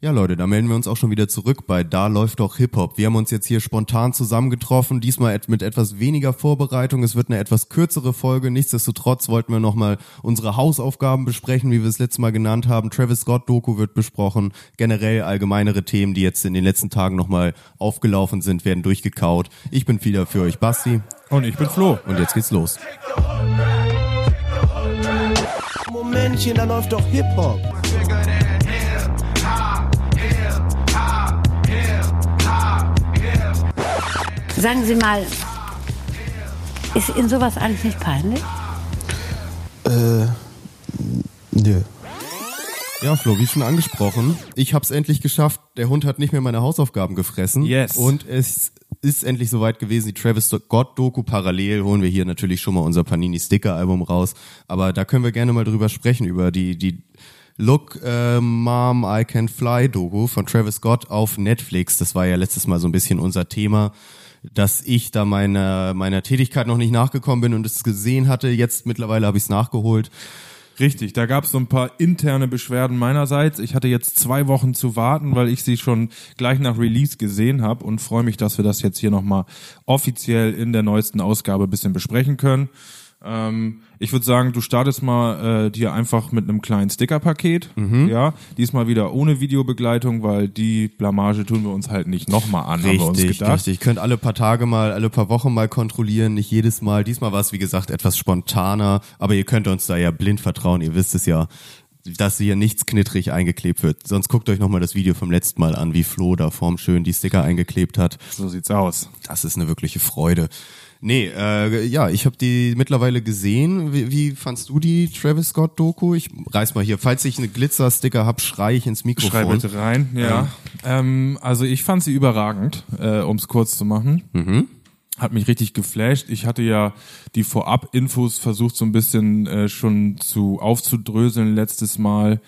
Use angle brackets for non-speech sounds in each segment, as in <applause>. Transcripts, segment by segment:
Ja, Leute, da melden wir uns auch schon wieder zurück bei Da läuft doch Hip-Hop. Wir haben uns jetzt hier spontan zusammengetroffen, diesmal mit etwas weniger Vorbereitung. Es wird eine etwas kürzere Folge. Nichtsdestotrotz wollten wir nochmal unsere Hausaufgaben besprechen, wie wir es letztes Mal genannt haben. Travis Scott-Doku wird besprochen. Generell allgemeinere Themen, die jetzt in den letzten Tagen nochmal aufgelaufen sind, werden durchgekaut. Ich bin wieder für euch Basti. Und ich bin Flo. Und jetzt geht's los. Momentchen, da läuft doch Hip-Hop. Sagen Sie mal, ist Ihnen sowas eigentlich nicht peinlich? Äh, nö. Ja, Flo, wie schon angesprochen, ich hab's endlich geschafft. Der Hund hat nicht mehr meine Hausaufgaben gefressen. Yes. Und es ist endlich soweit gewesen. Die Travis Scott Doku parallel holen wir hier natürlich schon mal unser Panini Sticker Album raus. Aber da können wir gerne mal drüber sprechen, über die, die Look äh, Mom I Can Fly Doku von Travis Scott auf Netflix. Das war ja letztes Mal so ein bisschen unser Thema dass ich da meiner meiner Tätigkeit noch nicht nachgekommen bin und es gesehen hatte. Jetzt mittlerweile habe ich es nachgeholt. Richtig, da gab es so ein paar interne Beschwerden meinerseits. Ich hatte jetzt zwei Wochen zu warten, weil ich sie schon gleich nach Release gesehen habe und freue mich, dass wir das jetzt hier nochmal offiziell in der neuesten Ausgabe bisschen besprechen können. Ähm, ich würde sagen, du startest mal äh, dir einfach mit einem kleinen Stickerpaket. Mhm. Ja, diesmal wieder ohne Videobegleitung, weil die Blamage tun wir uns halt nicht nochmal an, richtig, haben wir uns gedacht. Richtig, könnt alle paar Tage mal, alle paar Wochen mal kontrollieren, nicht jedes Mal. Diesmal war es, wie gesagt, etwas spontaner, aber ihr könnt uns da ja blind vertrauen, ihr wisst es ja dass hier nichts knittrig eingeklebt wird. Sonst guckt euch nochmal das Video vom letzten Mal an, wie Flo da vorm schön die Sticker eingeklebt hat. So sieht's aus. Das ist eine wirkliche Freude. Nee, äh, ja, ich habe die mittlerweile gesehen. Wie, wie fandst du die Travis Scott Doku? Ich reiß mal hier. Falls ich einen Glitzer-Sticker hab, schrei ich ins Mikrofon. Schrei bitte rein, ja. Ähm, also ich fand sie überragend, äh, um es kurz zu machen. Mhm. Hat mich richtig geflasht. Ich hatte ja die Vorab-Infos versucht so ein bisschen äh, schon zu aufzudröseln letztes Mal.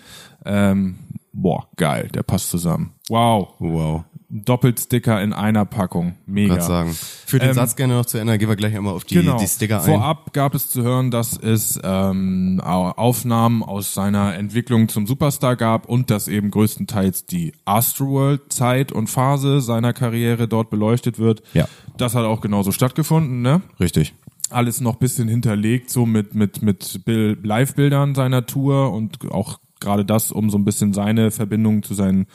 Ähm, boah, geil, der passt zusammen. Wow. Wow. Doppelsticker in einer Packung. Mega. Grad sagen. Für den Ähm, Satz gerne noch zu ändern, gehen wir gleich einmal auf die, genau. die Sticker ein. Vorab gab es zu hören, dass es ähm, Au- Aufnahmen aus seiner Entwicklung zum Superstar gab und dass eben größtenteils die Astroworld-Zeit und Phase seiner Karriere dort beleuchtet wird. Ja. Das hat auch genauso stattgefunden, ne? Richtig. Alles noch bisschen hinterlegt, so mit, mit, mit Bil- Live-Bildern seiner Tour und auch gerade das, um so ein bisschen seine Verbindung zu seinen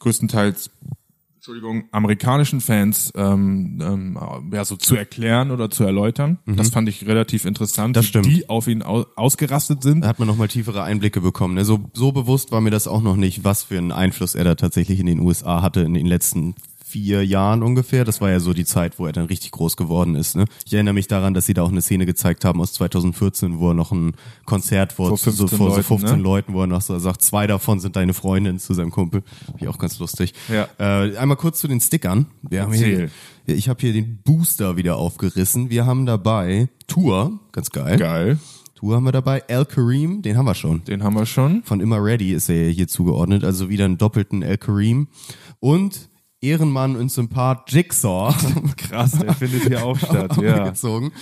größtenteils Entschuldigung, amerikanischen Fans ähm, ähm, ja, so zu erklären oder zu erläutern. Das fand ich relativ interessant, Mhm. Das wie stimmt. die auf ihn au ausgerastet sind. Da hat man nochmal tiefere Einblicke bekommen. Ne? So, so bewusst war mir das auch noch nicht, was für einen Einfluss er da tatsächlich in den USA hatte in den letzten vier Jahren ungefähr. Das war ja so die Zeit, wo er dann richtig groß geworden ist. Ne? Ich erinnere mich daran, dass sie da auch eine Szene gezeigt haben aus 2014, wo er noch ein Konzert vor, Vor 15 so, vor so Leuten, 15 ne? Leuten, wo er noch so sagt, zwei davon sind deine Freundinnen zu seinem Kumpel. Finde ich auch ganz lustig. Ja. Äh, einmal kurz zu den Stickern. Wir haben hier, ich habe hier den Booster wieder aufgerissen. Wir haben dabei Tour, ganz geil. Geil. Tour haben wir dabei. El Kareem, den haben wir schon. Den haben wir schon. Von Immer Ready ist er hier zugeordnet, also wieder einen doppelten El Kareem. Und Ehrenmann und Sympath Jigsaw. <laughs> Krass, der findet hier auch <laughs> statt, ja. gezogen.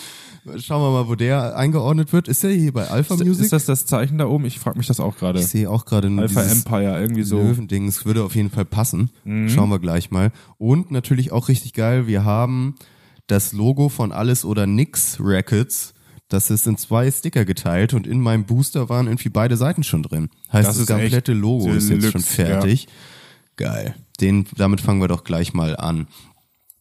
Schauen wir mal, wo der eingeordnet wird. Ist er hier bei Alpha Music? Ist das das Zeichen da oben? Ich frage mich das auch gerade. ich sehe auch gerade nur Alpha Empire, irgendwie so. Mhm. Löwendings. Würde auf jeden Fall passen. Schauen wir gleich mal. Und natürlich auch richtig geil, wir haben das Logo von Alles oder Nix Records. Das ist in zwei Sticker geteilt und in meinem Booster waren irgendwie beide Seiten schon drin. Heißt, Das das, ist komplette Logo ist jetzt schon Deluxe, fertig. Geil. Den, damit fangen wir doch gleich mal an.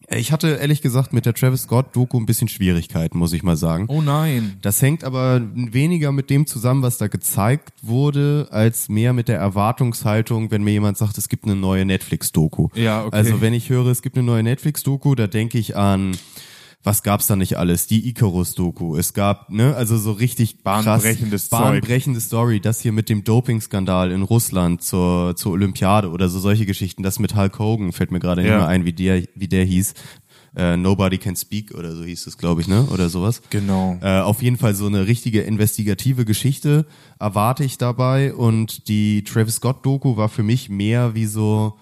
Ich hatte ehrlich gesagt mit der Travis Scott Doku ein bisschen Schwierigkeiten, muss ich mal sagen. Oh nein. Das hängt aber weniger mit dem zusammen, was da gezeigt wurde, als mehr mit der Erwartungshaltung, wenn mir jemand sagt, es gibt eine neue Netflix-Doku. Ja, okay. Also wenn ich höre, es gibt eine neue Netflix-Doku, da denke ich an, was gab's da nicht alles? Die Icarus-Doku. Es gab, ne, also so richtig Bahnbrechendes krass, bahnbrechende Story. Das hier mit dem Doping-Skandal in Russland zur, zur Olympiade oder so solche Geschichten. Das mit Hulk Hogan fällt mir gerade nicht Ja. mehr ein, wie der, wie der hieß. Äh, Nobody Can Speak oder so hieß es, glaube ich, ne? Oder sowas. Genau. Äh, auf jeden Fall so eine richtige investigative Geschichte erwarte ich dabei und die Travis Scott Doku war für mich mehr wie so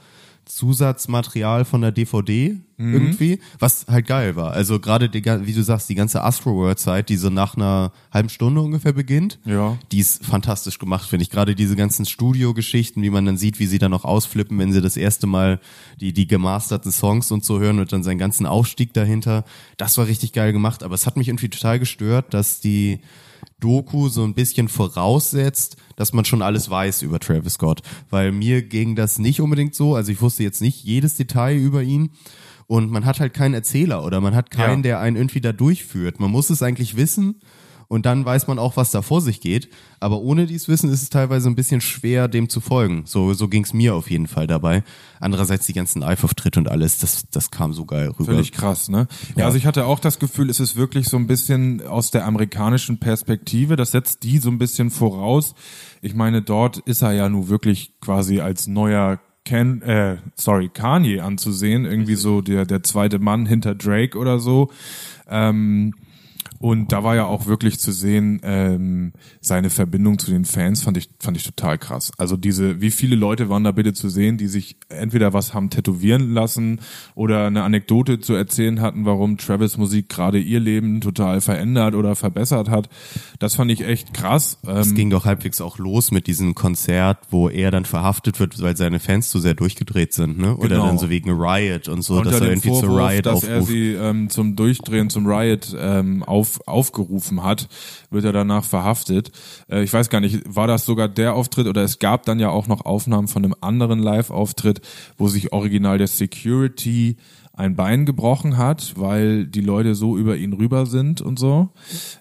Zusatzmaterial von der DVD irgendwie, was halt geil war. Also gerade, wie du sagst, die ganze Astroworld-Zeit, die so nach einer halben Stunde ungefähr beginnt, Ja. die ist fantastisch gemacht, finde ich. Gerade diese ganzen Studio-Geschichten, wie man dann sieht, wie sie dann auch ausflippen, wenn sie das erste Mal die, die gemasterten Songs und so hören und dann seinen ganzen Aufstieg dahinter. Das war richtig geil gemacht, aber es hat mich irgendwie total gestört, dass die Doku so ein bisschen voraussetzt, dass man schon alles weiß über Travis Scott. Weil mir ging das nicht unbedingt so. Also ich wusste jetzt nicht jedes Detail über ihn. Und man hat halt keinen Erzähler oder man hat keinen, Ja. der einen irgendwie da durchführt. Man muss es eigentlich wissen und dann weiß man auch, was da vor sich geht. Aber ohne dieses Wissen ist es teilweise ein bisschen schwer, dem zu folgen. So, so ging es mir auf jeden Fall dabei. Andererseits die ganzen Live-Auftritte und alles, das, das kam so geil rüber. Völlig krass, ne? Ja, also ich hatte auch das Gefühl, es ist wirklich so ein bisschen aus der amerikanischen Perspektive, das setzt die so ein bisschen voraus. Ich meine, dort ist er ja nun wirklich quasi als neuer Ken, äh, sorry, Kanye anzusehen, irgendwie so der, der zweite Mann hinter Drake oder so. Ähm, und da war ja auch wirklich zu sehen, ähm, seine Verbindung zu den Fans fand ich, fand ich total krass. Also diese, wie viele Leute waren da bitte zu sehen, die sich entweder was haben tätowieren lassen oder eine Anekdote zu erzählen hatten, warum Travis Musik gerade ihr Leben total verändert oder verbessert hat. Das fand ich echt krass. Es Ähm, ging doch halbwegs auch los mit diesem Konzert, wo er dann verhaftet wird, weil seine Fans zu sehr durchgedreht sind, ne? Oder Genau. dann so wegen Riot und so, dass unter er dem irgendwie zu Vorwurf, Riot dass er aufruft. sie ähm, zum Durchdrehen, zum Riot ähm, auf, aufgerufen hat, wird er danach verhaftet. Äh, ich weiß gar nicht, war das sogar der Auftritt oder es gab dann ja auch noch Aufnahmen von einem anderen Live-Auftritt, wo sich original der Security ein Bein gebrochen hat, weil die Leute so über ihn rüber sind und so.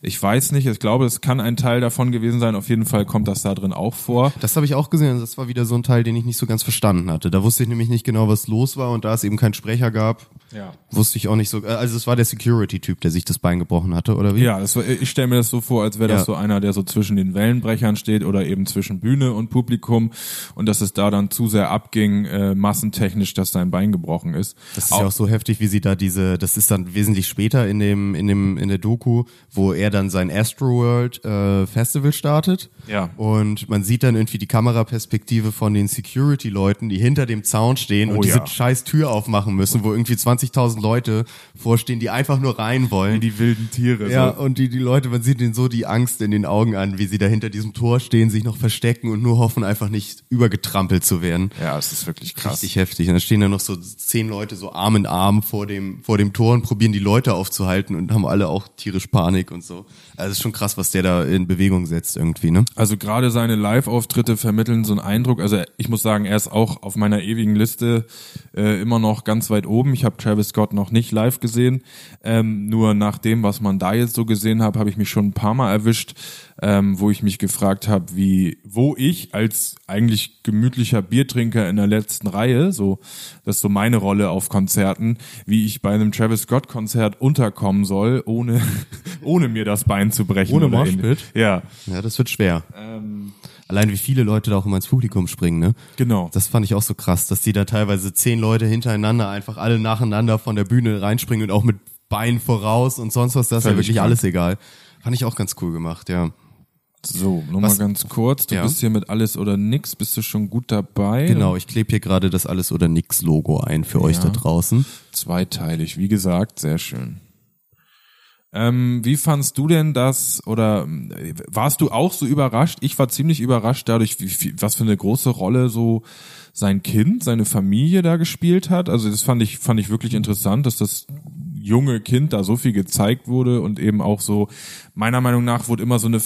Ich weiß nicht, ich glaube, es kann ein Teil davon gewesen sein. Auf jeden Fall kommt das da drin auch vor. Das habe ich auch gesehen. Das war wieder so ein Teil, den ich nicht so ganz verstanden hatte. Da wusste ich nämlich nicht genau, was los war und da es eben keinen Sprecher gab, Ja. wusste ich auch nicht so. äh, Also es war der Security-Typ, der sich das Bein gebrochen hatte, oder wie? Ja, war, ich stelle mir das so vor, als wäre das Ja. so einer, der so zwischen den Wellenbrechern steht oder eben zwischen Bühne und Publikum und dass es da dann zu sehr abging, äh, massentechnisch, dass sein Bein gebrochen ist. Das ist ja auch so heftig, wie sie da diese, das ist dann wesentlich später in dem, in dem, in der Doku, wo er dann sein Astroworld äh, Festival startet. Ja. Und man sieht dann irgendwie die Kameraperspektive von den Security-Leuten, die hinter dem Zaun stehen Oh und diese ja. scheiß Tür aufmachen müssen, wo irgendwie 20.000 Leute vorstehen, die einfach nur rein wollen. die wilden Tiere. Ja, so. und die, die Leute, man sieht ihnen so die Angst in den Augen an, wie sie da hinter diesem Tor stehen, sich noch verstecken und nur hoffen, einfach nicht übergetrampelt zu werden. ja, es ist wirklich krass. Richtig heftig. Und dann stehen da noch so zehn Leute so Arm in Arm vor dem, vor dem Tor und probieren die Leute aufzuhalten und haben alle auch tierisch Panik und so. Also es ist schon krass, was der da in Bewegung setzt irgendwie, ne? Also gerade seine Live-Auftritte vermitteln so einen Eindruck. Also ich muss sagen, er ist auch auf meiner ewigen Liste äh, immer noch ganz weit oben. Ich habe Travis Scott noch nicht live gesehen. Ähm, nur nach dem, was man da jetzt so gesehen hat, habe ich mich schon ein paar Mal erwischt, ähm, wo ich mich gefragt habe, wie, wo ich als eigentlich gemütlicher Biertrinker in der letzten Reihe, so das ist so meine Rolle auf Konzerten, wie ich bei einem Travis Scott Konzert unterkommen soll, ohne <laughs> ohne mir das Bein zu brechen. Ohne Moshpit? Ja. Ja, das wird schwer. Ähm, Allein wie viele Leute da auch immer ins Publikum springen, ne? Genau. Das fand ich auch so krass, dass die da teilweise zehn Leute hintereinander einfach alle nacheinander von der Bühne reinspringen und auch mit Bein voraus und sonst was, das ist ja wirklich krank. alles egal. Fand ich auch ganz cool gemacht, ja. So, nur mal Was- ganz kurz. Du Ja. bist hier mit alles oder nix. Bist du schon gut dabei? Genau, ich klebe hier gerade das Alles oder Nix Logo ein für euch Ja. da draußen. Zweiteilig, wie gesagt, sehr schön. Ähm, wie fandst du denn das oder äh, warst du auch so überrascht? Ich war ziemlich überrascht dadurch, wie, wie, was für eine große Rolle so sein Kind, seine Familie da gespielt hat. Also das fand ich fand ich wirklich interessant, dass das junge Kind da so viel gezeigt wurde und eben auch so meiner Meinung nach wurde immer so eine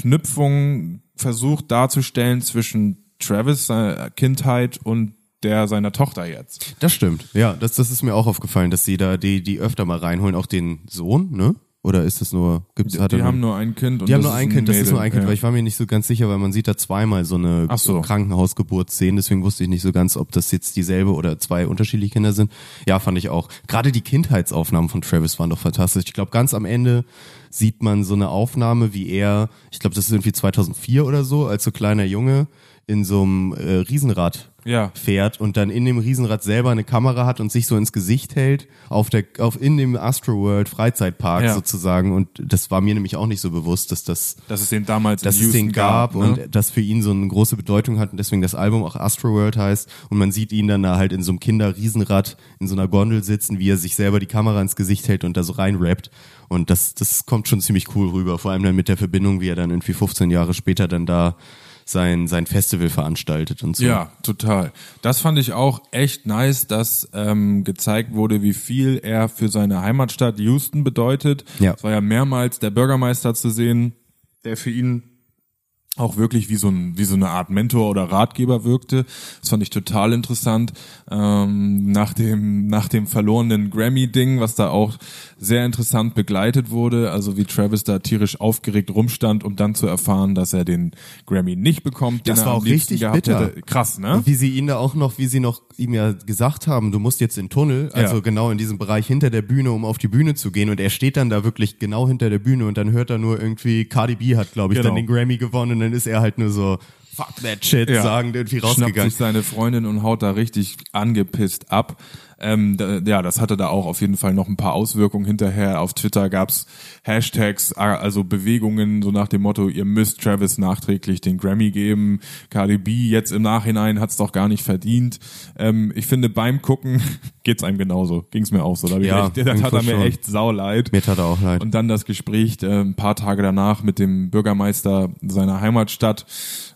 Verknüpfung versucht darzustellen zwischen Travis Kindheit und der seiner Tochter jetzt. Das stimmt. Ja, das, das ist mir auch aufgefallen, dass sie da die, die öfter mal reinholen, auch den Sohn, ne? Oder ist das nur, gibt's, hat Die haben nur ein Kind. Und die haben das nur ist ein Kind, das ist nur ein Kind, Ja. weil ich war mir nicht so ganz sicher, weil man sieht da zweimal so eine Ach so. Krankenhausgeburtsszene, deswegen wusste ich nicht so ganz, ob das jetzt dieselbe oder zwei unterschiedliche Kinder sind. Ja, fand ich auch. Gerade die Kindheitsaufnahmen von Travis waren doch fantastisch. Ich glaube, ganz am Ende sieht man so eine Aufnahme, wie er, ich glaube, das ist irgendwie 2004 oder so, als so kleiner Junge in so einem äh, Riesenrad Ja. fährt und dann in dem Riesenrad selber eine Kamera hat und sich so ins Gesicht hält auf der auf in dem Astroworld Freizeitpark Ja. sozusagen und das war mir nämlich auch nicht so bewusst, dass das Dass es den damals dass es den gab ne? und das für ihn so eine große Bedeutung hat und deswegen das Album auch Astroworld heißt und man sieht ihn dann da halt in so einem Kinderriesenrad in so einer Gondel sitzen, wie er sich selber die Kamera ins Gesicht hält und da so reinrappt und das das kommt schon ziemlich cool rüber, vor allem dann mit der Verbindung, wie er dann irgendwie 15 Jahre später dann da sein sein Festival veranstaltet und so. Ja, total. Das fand ich auch echt nice, dass ähm, gezeigt wurde, wie viel er für seine Heimatstadt Houston bedeutet. Ja. Es war ja mehrmals der Bürgermeister zu sehen, der für ihn auch wirklich wie so, ein, wie so eine Art Mentor oder Ratgeber wirkte. Das fand ich total interessant. Ähm, nach dem nach dem verlorenen Grammy-Ding, was da auch sehr interessant begleitet wurde, also wie Travis da tierisch aufgeregt rumstand, um dann zu erfahren, dass er den Grammy nicht bekommt. Das war auch richtig bitter. hätte. Krass, ne? Und wie sie ihn da auch noch, wie sie noch ihm ja gesagt haben, du musst jetzt in den Tunnel, also Ja. genau in diesem Bereich hinter der Bühne, um auf die Bühne zu gehen. Und er steht dann da wirklich genau hinter der Bühne und dann hört er nur irgendwie, Cardi B hat, glaube ich, Genau. dann den Grammy gewonnen und dann ist er halt nur so, fuck that shit, Ja. sagend irgendwie Schnappt rausgegangen. sich seine Freundin und haut da richtig angepisst ab. Ähm, da, ja, das hatte da auch auf jeden Fall noch ein paar Auswirkungen hinterher. Auf Twitter gab's Hashtags, also Bewegungen so nach dem Motto, ihr müsst Travis nachträglich den Grammy geben. Cardi B jetzt im Nachhinein hat's doch gar nicht verdient. Ähm, ich finde beim Gucken <laughs> geht's einem genauso. Ging's mir auch so. Da, Ja, echt, da tat er mir schon. echt sauleid. Mir tat er auch leid. Und dann das Gespräch äh, ein paar Tage danach mit dem Bürgermeister seiner Heimatstadt.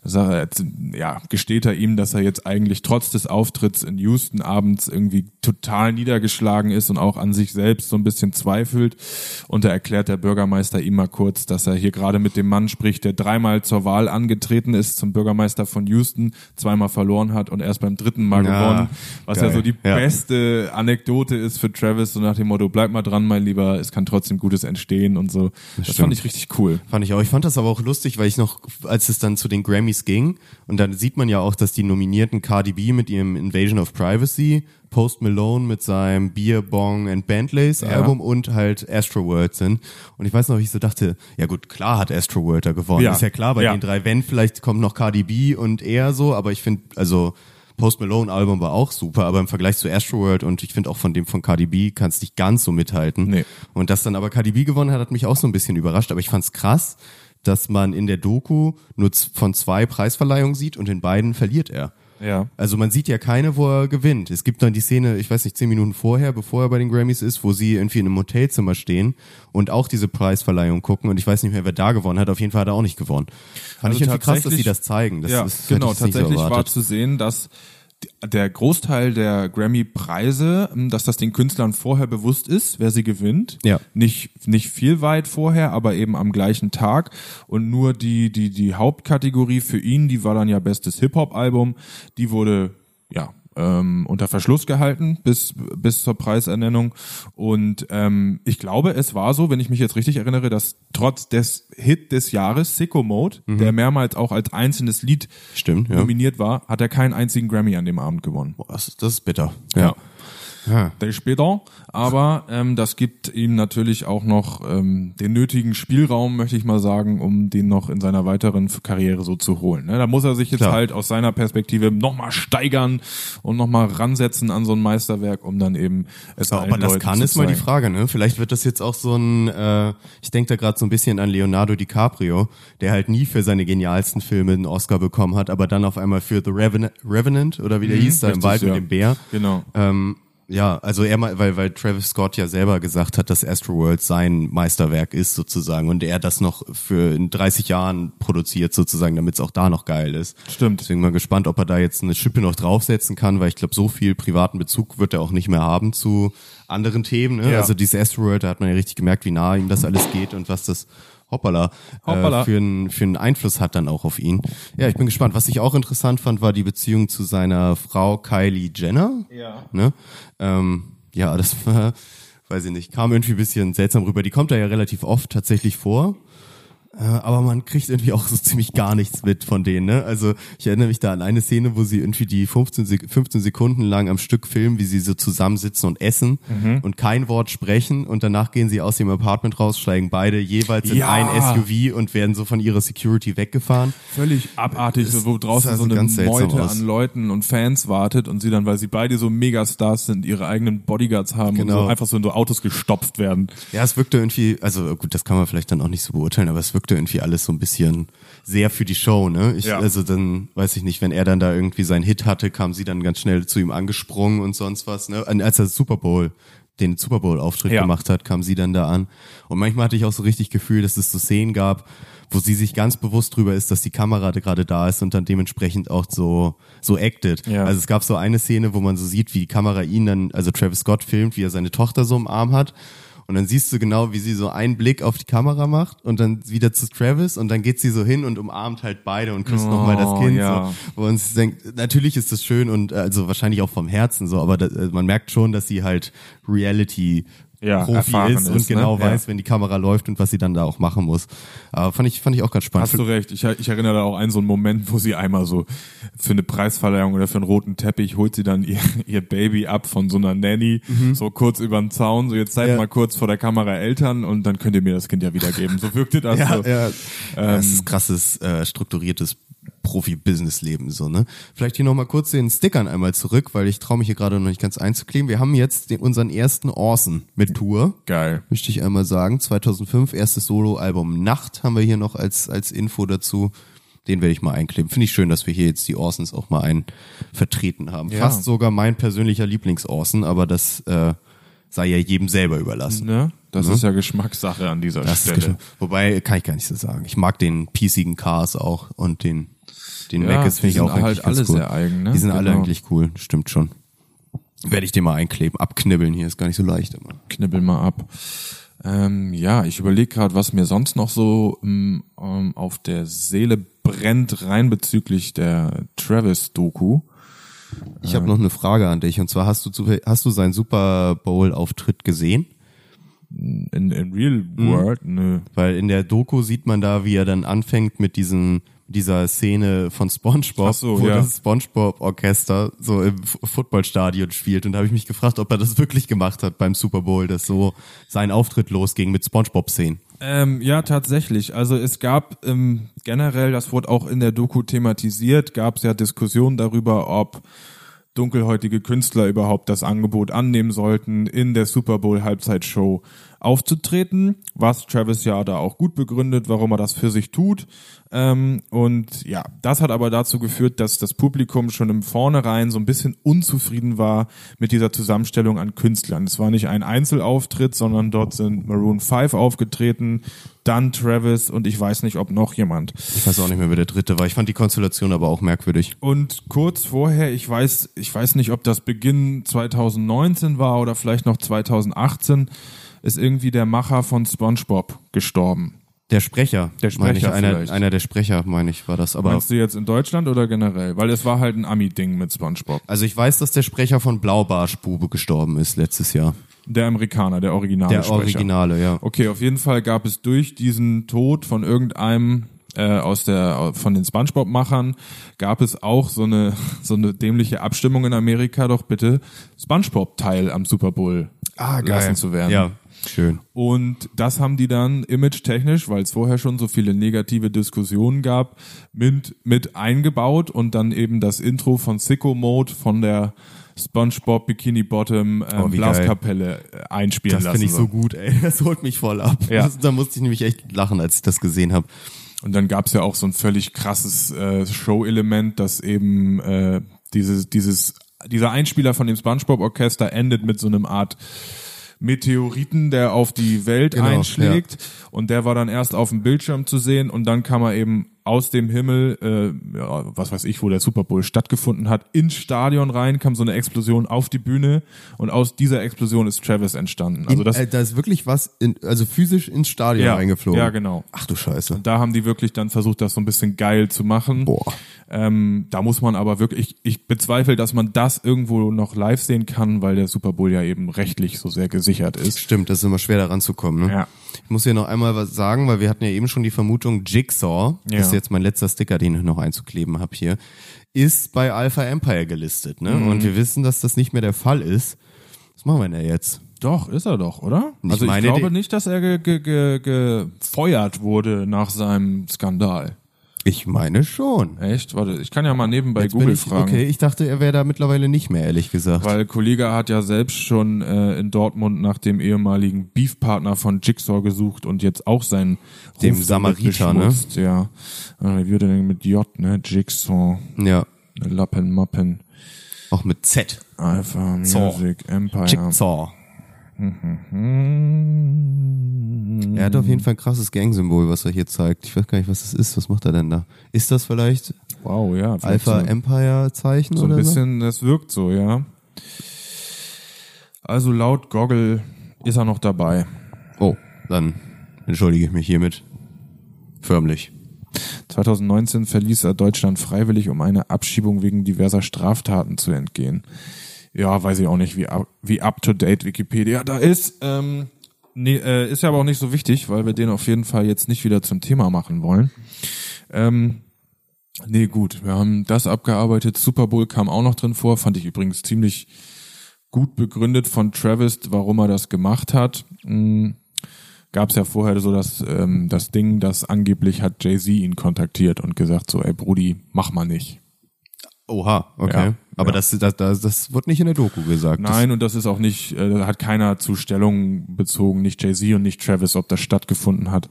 Er- Ja, gesteht er ihm, dass er jetzt eigentlich trotz des Auftritts in Houston abends irgendwie total niedergeschlagen ist und auch an sich selbst so ein bisschen zweifelt. Und da erklärt der Bürgermeister ihm mal kurz, dass er hier gerade mit dem Mann spricht, der dreimal zur Wahl angetreten ist zum Bürgermeister von Houston, zweimal verloren hat und erst beim dritten Mal Ja, gewonnen. Was ja geil. so die Ja. beste Anekdote ist für Travis, so nach dem Motto, bleib mal dran, mein Lieber, es kann trotzdem Gutes entstehen und so. Das, stimmt. fand ich richtig cool. Fand ich auch. Ich fand das aber auch lustig, weil ich noch, als es dann zu den Grammys ging, und dann sieht man ja auch, dass die Nominierten Cardi B mit ihrem Invasion of Privacy, Post Malone mit seinem Beer Bong and Bentleys Ja. Album und halt Astroworld sind. Und ich weiß noch, wie ich so dachte, ja gut, klar hat Astroworld da gewonnen. Ja. Ist ja klar, bei Ja. den drei, wenn, vielleicht kommt noch Cardi B und er so, aber ich finde, also, Post Malone Album war auch super, aber im Vergleich zu Astroworld und ich finde auch von dem von Cardi B kannst nicht ganz so mithalten. Nee. Und dass dann aber Cardi B gewonnen hat, hat mich auch so ein bisschen überrascht. Aber ich fand's krass, dass man in der Doku nur von zwei Preisverleihungen sieht und in beiden verliert er. Ja. Also man sieht ja keine, wo er gewinnt. Es gibt dann die Szene, ich weiß nicht, zehn Minuten vorher, bevor er bei den Grammys ist, wo sie irgendwie in einem Hotelzimmer stehen und auch diese Preisverleihung gucken. Und ich weiß nicht mehr, wer da gewonnen hat. Auf jeden Fall hat er auch nicht gewonnen. Fand Also ich irgendwie krass, dass sie das zeigen. Das ja, hätte genau. Tatsächlich war zu sehen, dass der Großteil der Grammy-Preise, ähm, dass das den Künstlern vorher bewusst ist, wer sie gewinnt. Ja. Nicht, nicht viel weit vorher, aber eben am gleichen Tag. Und nur die, die, die Hauptkategorie für ihn, die war dann ja bestes Hip-Hop-Album, die wurde, ja, ähm, unter Verschluss gehalten bis bis zur Preisernennung und ähm, ich glaube es war so wenn ich mich jetzt richtig erinnere dass trotz des Hit des Jahres Sicko Mode der mehrmals auch als einzelnes Lied Mhm. Stimmt, ja. nominiert war hat er keinen einzigen Grammy an dem Abend gewonnen Boah, das, das ist bitter. ja. Ja. Der später, aber ähm, das gibt ihm natürlich auch noch ähm, den nötigen Spielraum, möchte ich mal sagen, um den noch in seiner weiteren Karriere so zu holen. Ne? Da muss er sich jetzt Klar. halt aus seiner Perspektive nochmal steigern und nochmal ransetzen an so ein Meisterwerk, um dann eben es Ja, allen ob er das Leuten kann, ist mal die. Frage, ne? Vielleicht wird das jetzt auch so ein, äh, ich denke da gerade so ein bisschen an Leonardo DiCaprio, der halt nie für seine genialsten Filme einen Oscar bekommen hat, aber dann auf einmal für The Revenant, Revenant oder wie der hieß, da im Wald ja. mit dem Bär. Genau. Ähm, ja, also er mal, weil, weil Travis Scott ja selber gesagt hat, dass Astroworld sein Meisterwerk ist sozusagen und er das noch für in 30 Jahren produziert sozusagen, damit es auch da noch geil ist. Stimmt. Deswegen mal gespannt, ob er da jetzt eine Schippe noch draufsetzen kann, weil ich glaube, so viel privaten Bezug wird er auch nicht mehr haben zu anderen Themen. Ne? Ja. Also dieses Astroworld, da hat man ja richtig gemerkt, wie nah ihm das alles geht und was das Hoppala, Hoppala. Äh, für, einen, für einen Einfluss hat dann auch auf ihn. Ja, ich bin gespannt. Was ich auch interessant fand, war die Beziehung zu seiner Frau Kylie Jenner. Ja. Ne? Ähm, ja, das war, weiß ich nicht, kam irgendwie ein bisschen seltsam rüber. Die kommt da ja relativ oft tatsächlich vor. Äh, aber man kriegt irgendwie auch so ziemlich gar nichts mit von denen. Ne? Also ich erinnere mich da an eine Szene, wo sie irgendwie die 15, Sek 15 Sekunden lang am Stück filmen, wie sie so zusammensitzen und essen Mhm. und kein Wort sprechen und danach gehen sie aus dem Apartment raus, steigen beide jeweils in Ja. ein SUV und werden so von ihrer Security weggefahren. Völlig abartig, Es wo draußen sah so eine Meute an Leuten und Fans wartet und sie dann, weil sie beide so Megastars sind, ihre eigenen Bodyguards haben und Genau. so einfach so in so Autos gestopft werden. Ja, es wirkte irgendwie, also gut, das kann man vielleicht dann auch nicht so beurteilen, aber es wirkte irgendwie alles so ein bisschen sehr für die Show, ne? Ich, Ja. Also dann, weiß ich nicht, wenn er dann da irgendwie seinen Hit hatte, kam sie dann ganz schnell zu ihm angesprungen und sonst was, ne? Und Als er Super Bowl, den Super Bowl Auftritt Ja. gemacht hat, kam sie dann da an. Und manchmal hatte ich auch so richtig Gefühl, dass es so Szenen gab, wo sie sich ganz bewusst drüber ist, dass die Kamera da gerade da ist und dann dementsprechend auch so, so acted. Ja. Also es gab so eine Szene, wo man so sieht, wie die Kamera ihn dann, also Travis Scott filmt, wie er seine Tochter so im Arm hat. Und dann siehst du genau, wie sie so einen Blick auf die Kamera macht und dann wieder zu Travis und dann geht sie so hin und umarmt halt beide und küsst Oh, nochmal das Kind. ja. So, man sich denkt, natürlich ist das schön und äh, also wahrscheinlich auch vom Herzen so, aber da, äh, man merkt schon, dass sie halt Reality Ja, Profi ist und ist, ne? genau Ja. weiß, wenn die Kamera läuft und was sie dann da auch machen muss. Aber fand ich, fand ich auch ganz spannend. Hast du recht. Ich, ich erinnere da auch an so einen Moment, wo sie einmal so für eine Preisverleihung oder für einen roten Teppich holt sie dann ihr, <laughs> ihr Baby ab von so einer Nanny, so kurz über den Zaun, so jetzt seid Mhm. Ja. mal kurz vor der Kamera Eltern und dann könnt ihr mir das Kind ja wiedergeben. So wirkte das ja, so. ja. Ähm, das ist krasses, äh, strukturiertes Profi-Business-Leben so, ne? Vielleicht hier nochmal kurz den Stickern einmal zurück, weil ich traue mich hier gerade noch nicht ganz einzukleben. Wir haben jetzt den, unseren ersten Orson mit Tour. Geil. Möchte ich einmal sagen. 2005, erstes Solo-Album Nacht haben wir hier noch als, als Info dazu. Den werde ich mal einkleben. Finde ich schön, dass wir hier jetzt die Orsons auch mal ein vertreten haben. Ja. Fast sogar mein persönlicher Lieblings-Orson, aber das äh, sei ja jedem selber überlassen. Ne? Das ist ja Geschmackssache an dieser Das ist Stelle. Wobei, kann ich gar nicht so sagen. Ich mag den piecigen Cars auch und den, den Ja, Macis die finde ich auch halt eigentlich alle cool. sehr eigen, ne? Die sind alle Genau. eigentlich cool, stimmt schon. Werde ich den mal einkleben, abknibbeln hier, ist gar nicht so leicht immer. Knibbel mal ab. Ähm, ja, ich überlege gerade, was mir sonst noch so ähm, ähm, auf der Seele brennt, rein bezüglich der Travis-Doku. Ich habe noch eine Frage an dich und zwar hast du hast du seinen Super Bowl Auftritt gesehen? In, in Real World, nö. Weil in der Doku sieht man da, wie er dann anfängt mit diesen dieser Szene von SpongeBob, so, wo ja. das SpongeBob Orchester so im Footballstadion spielt und da habe ich mich gefragt, ob er das wirklich gemacht hat beim Super Bowl, dass so sein Auftritt losging mit SpongeBob Szenen. Ähm, ja, tatsächlich. Also es gab ähm, generell, das wurde auch in der Doku thematisiert, gab es ja Diskussionen darüber, ob dunkelhäutige Künstler überhaupt das Angebot annehmen sollten, in der Super Bowl Halbzeitshow aufzutreten, was Travis ja da auch gut begründet, warum er das für sich tut. Ähm, und ja, das hat aber dazu geführt, dass das Publikum schon im Vornherein so ein bisschen unzufrieden war mit dieser Zusammenstellung an Künstlern. Es war nicht ein Einzelauftritt, sondern dort sind Maroon 5 aufgetreten, dann Travis und ich weiß nicht, ob noch jemand. Ich weiß auch nicht mehr, wer der dritte war. Ich fand die Konstellation aber auch merkwürdig. Und kurz vorher, ich weiß, ich weiß nicht, ob das Beginn 2019 war oder vielleicht noch 2018, ist irgendwie der Macher von SpongeBob gestorben. Der Sprecher, Der meine ich, Sprecher einer, einer der Sprecher, meine ich, war das. Aber Meinst du jetzt in Deutschland oder generell? Weil es war halt ein Ami-Ding mit SpongeBob. also ich weiß, dass der Sprecher von Blaubarschbube gestorben ist letztes Jahr. Der Amerikaner, der originale Der Sprecher. Originale, ja. Okay, auf jeden Fall gab es durch diesen Tod von irgendeinem äh, aus der von den SpongeBob-Machern gab es auch so eine <laughs> so eine dämliche Abstimmung in Amerika, doch bitte SpongeBob Teil am Super Bowl lassen zu werden. Ja, schön. Und das haben die dann image-technisch, weil es vorher schon so viele negative Diskussionen gab, mit, mit eingebaut und dann eben das Intro von Sicko Mode von der SpongeBob Bikini Bottom ähm, Oh, Blaskapelle äh, einspielen Das lassen. finde ich so gut, ey. <laughs> Das holt mich voll ab. Ja. Das, da musste ich nämlich echt lachen, als ich das gesehen habe. Und dann gab's ja auch so ein völlig krasses äh, Show-Element, dass eben äh, dieses, dieses, dieser Einspieler von dem SpongeBob-Orchester endet mit so einem Art Meteoriten, der auf die Welt Genau, einschlägt. Und der war dann erst auf dem Bildschirm zu sehen und dann kam er eben aus dem Himmel, äh, ja, was weiß ich, wo der Super Bowl stattgefunden hat, ins Stadion rein, kam so eine Explosion auf die Bühne und aus dieser Explosion ist Travis entstanden. Also in, das, äh, da ist wirklich was, in, also physisch ins Stadion ja, reingeflogen. ja, genau. Ach du Scheiße. Da haben die wirklich dann versucht, das so ein bisschen geil zu machen. Boah. Ähm, da muss man aber wirklich, ich, ich bezweifle, dass man das irgendwo noch live sehen kann, weil der Super Bowl ja eben rechtlich so sehr gesichert ist. Stimmt, das ist immer schwer daran zu kommen. Ne? Ja. Ich muss hier noch einmal was sagen, weil wir hatten ja eben schon die Vermutung, Jigsaw, Ja. das ist jetzt mein letzter Sticker, den ich noch einzukleben habe hier, ist bei Alpha Empire gelistet. Ne? Mhm. Und wir wissen, dass das nicht mehr der Fall ist. Was machen wir denn jetzt? Doch, ist er doch, oder? Ich also ich glaube nicht, dass er ge ge ge gefeuert wurde nach seinem Skandal. Ich meine schon. Echt? Warte, ich kann ja mal nebenbei Jetzt Google ich, fragen. Okay, ich dachte, er wäre da mittlerweile nicht mehr, ehrlich gesagt. Weil Kollege hat ja selbst schon äh, in Dortmund nach dem ehemaligen Beefpartner von Jigsaw gesucht und jetzt auch seinen Dem Ruf damit Samariter, ne? Ja. Äh, Wie wird er denn mit J, ne? Jigsaw, ja, Lappen, Mappen, auch mit Z. Alpha. Music, Empire. Jigsaw. Mhm. Er hat auf jeden Fall ein krasses Gang-Symbol, was er hier zeigt. Ich weiß gar nicht, was das ist. Was macht er denn da? Ist das vielleicht Wow, ja. Alpha so- Empire Zeichen So ein oder bisschen, das wirkt so, ja. Also laut Goggle ist er noch dabei. so? Oh, dann entschuldige ich mich hiermit. Förmlich. 2019 verließ er Deutschland freiwillig, um einer Abschiebung wegen diverser Straftaten zu entgehen. Ja, weiß ich auch nicht, wie, wie up-to-date Wikipedia da ist. Ähm, nee, äh, ist ja aber auch nicht so wichtig, weil wir den auf jeden Fall jetzt nicht wieder zum Thema machen wollen. Ähm, nee, gut, wir haben das abgearbeitet. Super Bowl kam auch noch drin vor, fand ich übrigens ziemlich gut begründet von Travis, warum er das gemacht hat. Hm, Gab es ja vorher so das, ähm, das Ding, dass angeblich hat Jay-Z ihn kontaktiert und gesagt so, ey Brudi, mach mal nicht. Oha, okay. Ja, Aber ja. Das, das, das, das wird nicht in der Doku gesagt. Nein, und das ist auch nicht, äh, hat keiner zu Stellung bezogen, nicht Jay-Z und nicht Travis, ob das stattgefunden hat.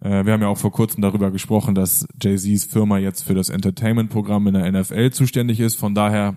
Äh, wir haben ja auch vor kurzem darüber gesprochen, dass Jay-Z's Firma jetzt für das Entertainment-Programm in der NFL zuständig ist. Von daher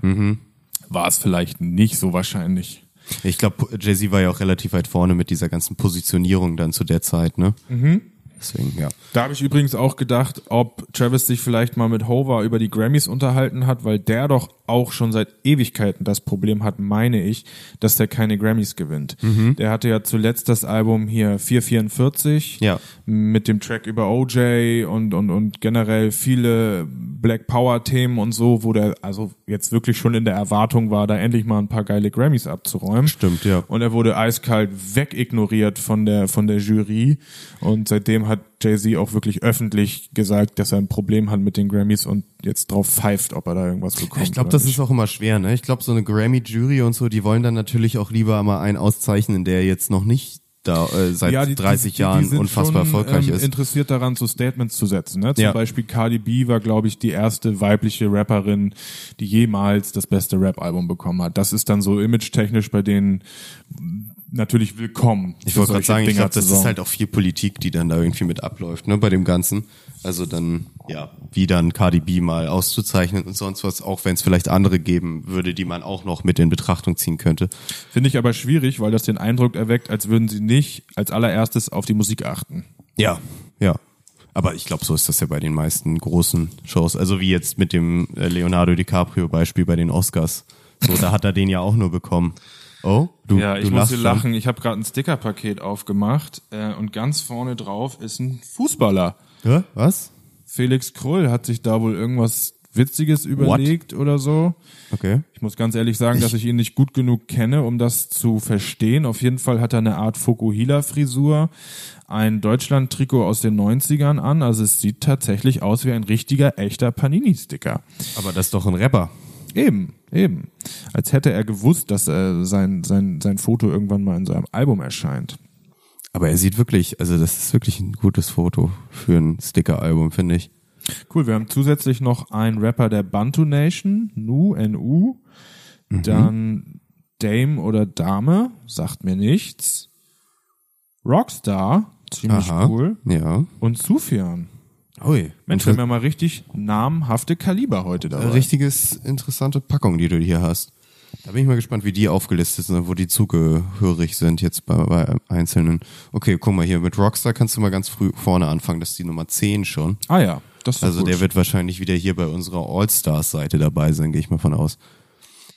war es vielleicht nicht so wahrscheinlich. Das, ich glaube, Jay-Z war ja auch relativ weit vorne mit dieser ganzen Positionierung dann zu der Zeit, ne? Mhm. Deswegen, ja. Da habe ich übrigens auch gedacht, ob Travis sich vielleicht mal mit Hover über die Grammys unterhalten hat, weil der doch auch schon seit Ewigkeiten das Problem hat, meine ich, dass der keine Grammys gewinnt. Der hatte ja zuletzt das Album hier 444 Ja. mit dem Track über OJ und, und, und generell viele Black Power Themen und so, wo der also jetzt wirklich schon in der Erwartung war, da endlich mal ein paar geile Grammys abzuräumen. Stimmt, ja. Und er wurde eiskalt wegignoriert von der, von der Jury. Und seitdem hat Jay-Z auch wirklich öffentlich gesagt, dass er ein Problem hat mit den Grammys und jetzt drauf pfeift, ob er da irgendwas bekommt. Ich glaube, das ist auch immer schwer, ne? Ich glaube, so eine Grammy-Jury und so, die wollen dann natürlich auch lieber mal einen auszeichnen, der jetzt noch nicht da äh, seit Ja, die- 30 die- die Jahren unfassbar schon, erfolgreich ähm, ist. interessiert daran, so Statements zu setzen. Ne? Zum Ja. Beispiel Cardi B war, glaube ich, die erste weibliche Rapperin, die jemals das beste Rap-Album bekommen hat. Das ist dann so image-technisch bei denen natürlich willkommen. Ich wollte gerade sagen, ich Dinger glaube, das zu ist halt auch viel Politik, die dann da irgendwie mit abläuft, ne, bei dem Ganzen. Also dann, ja, wie dann Cardi B mal auszuzeichnen und sonst was, auch wenn es vielleicht andere geben würde, die man auch noch mit in Betrachtung ziehen könnte. Finde ich aber schwierig, weil das den Eindruck erweckt, als würden sie nicht als allererstes auf die Musik achten. Ja, ja. Aber ich glaube, so ist das ja bei den meisten großen Shows. Also wie jetzt mit dem äh, Leonardo DiCaprio Beispiel bei den Oscars. So, da hat er den ja auch nur bekommen. Oh, du, ja, ich du muss lachst lachen. Ich habe gerade ein Stickerpaket aufgemacht äh, und ganz vorne drauf ist ein Fußballer. Hä? Was? Felix Krull hat sich da wohl irgendwas Witziges überlegt oder so. Okay. Ich muss ganz ehrlich sagen, dass ich ihn nicht gut genug kenne, um das zu verstehen. Auf jeden Fall hat er eine Art Fokuhila-Frisur, ein Deutschland-Trikot aus den 90ern an. Also es sieht tatsächlich aus wie ein richtiger, echter Panini-Sticker. Aber das ist doch ein Rapper. Eben, eben. Als hätte er gewusst, dass äh, sein, sein, sein Foto irgendwann mal in seinem Album erscheint. Aber er sieht wirklich, also das ist wirklich ein gutes Foto für ein Sticker-Album, finde ich. Cool, wir haben zusätzlich noch einen Rapper der Bantu Nation, Nu, N-U. Dann Dame oder Dame, sagt mir nichts. Rockstar, ziemlich Aha. cool. Ja. Und Sufjan. Ui. Mensch, wir haben ja mal richtig namhafte Kaliber heute dabei. richtiges interessante Packung, die du hier hast. Da bin ich mal gespannt, wie die aufgelistet sind, wo die zugehörig sind jetzt bei, bei Einzelnen. Okay, guck mal hier, mit Rockstar kannst du mal ganz früh vorne anfangen, das ist die Nummer 10 schon. Ah ja, das ist Also gut. der wird wahrscheinlich wieder hier bei unserer All-Stars-Seite dabei sein, gehe ich mal von aus.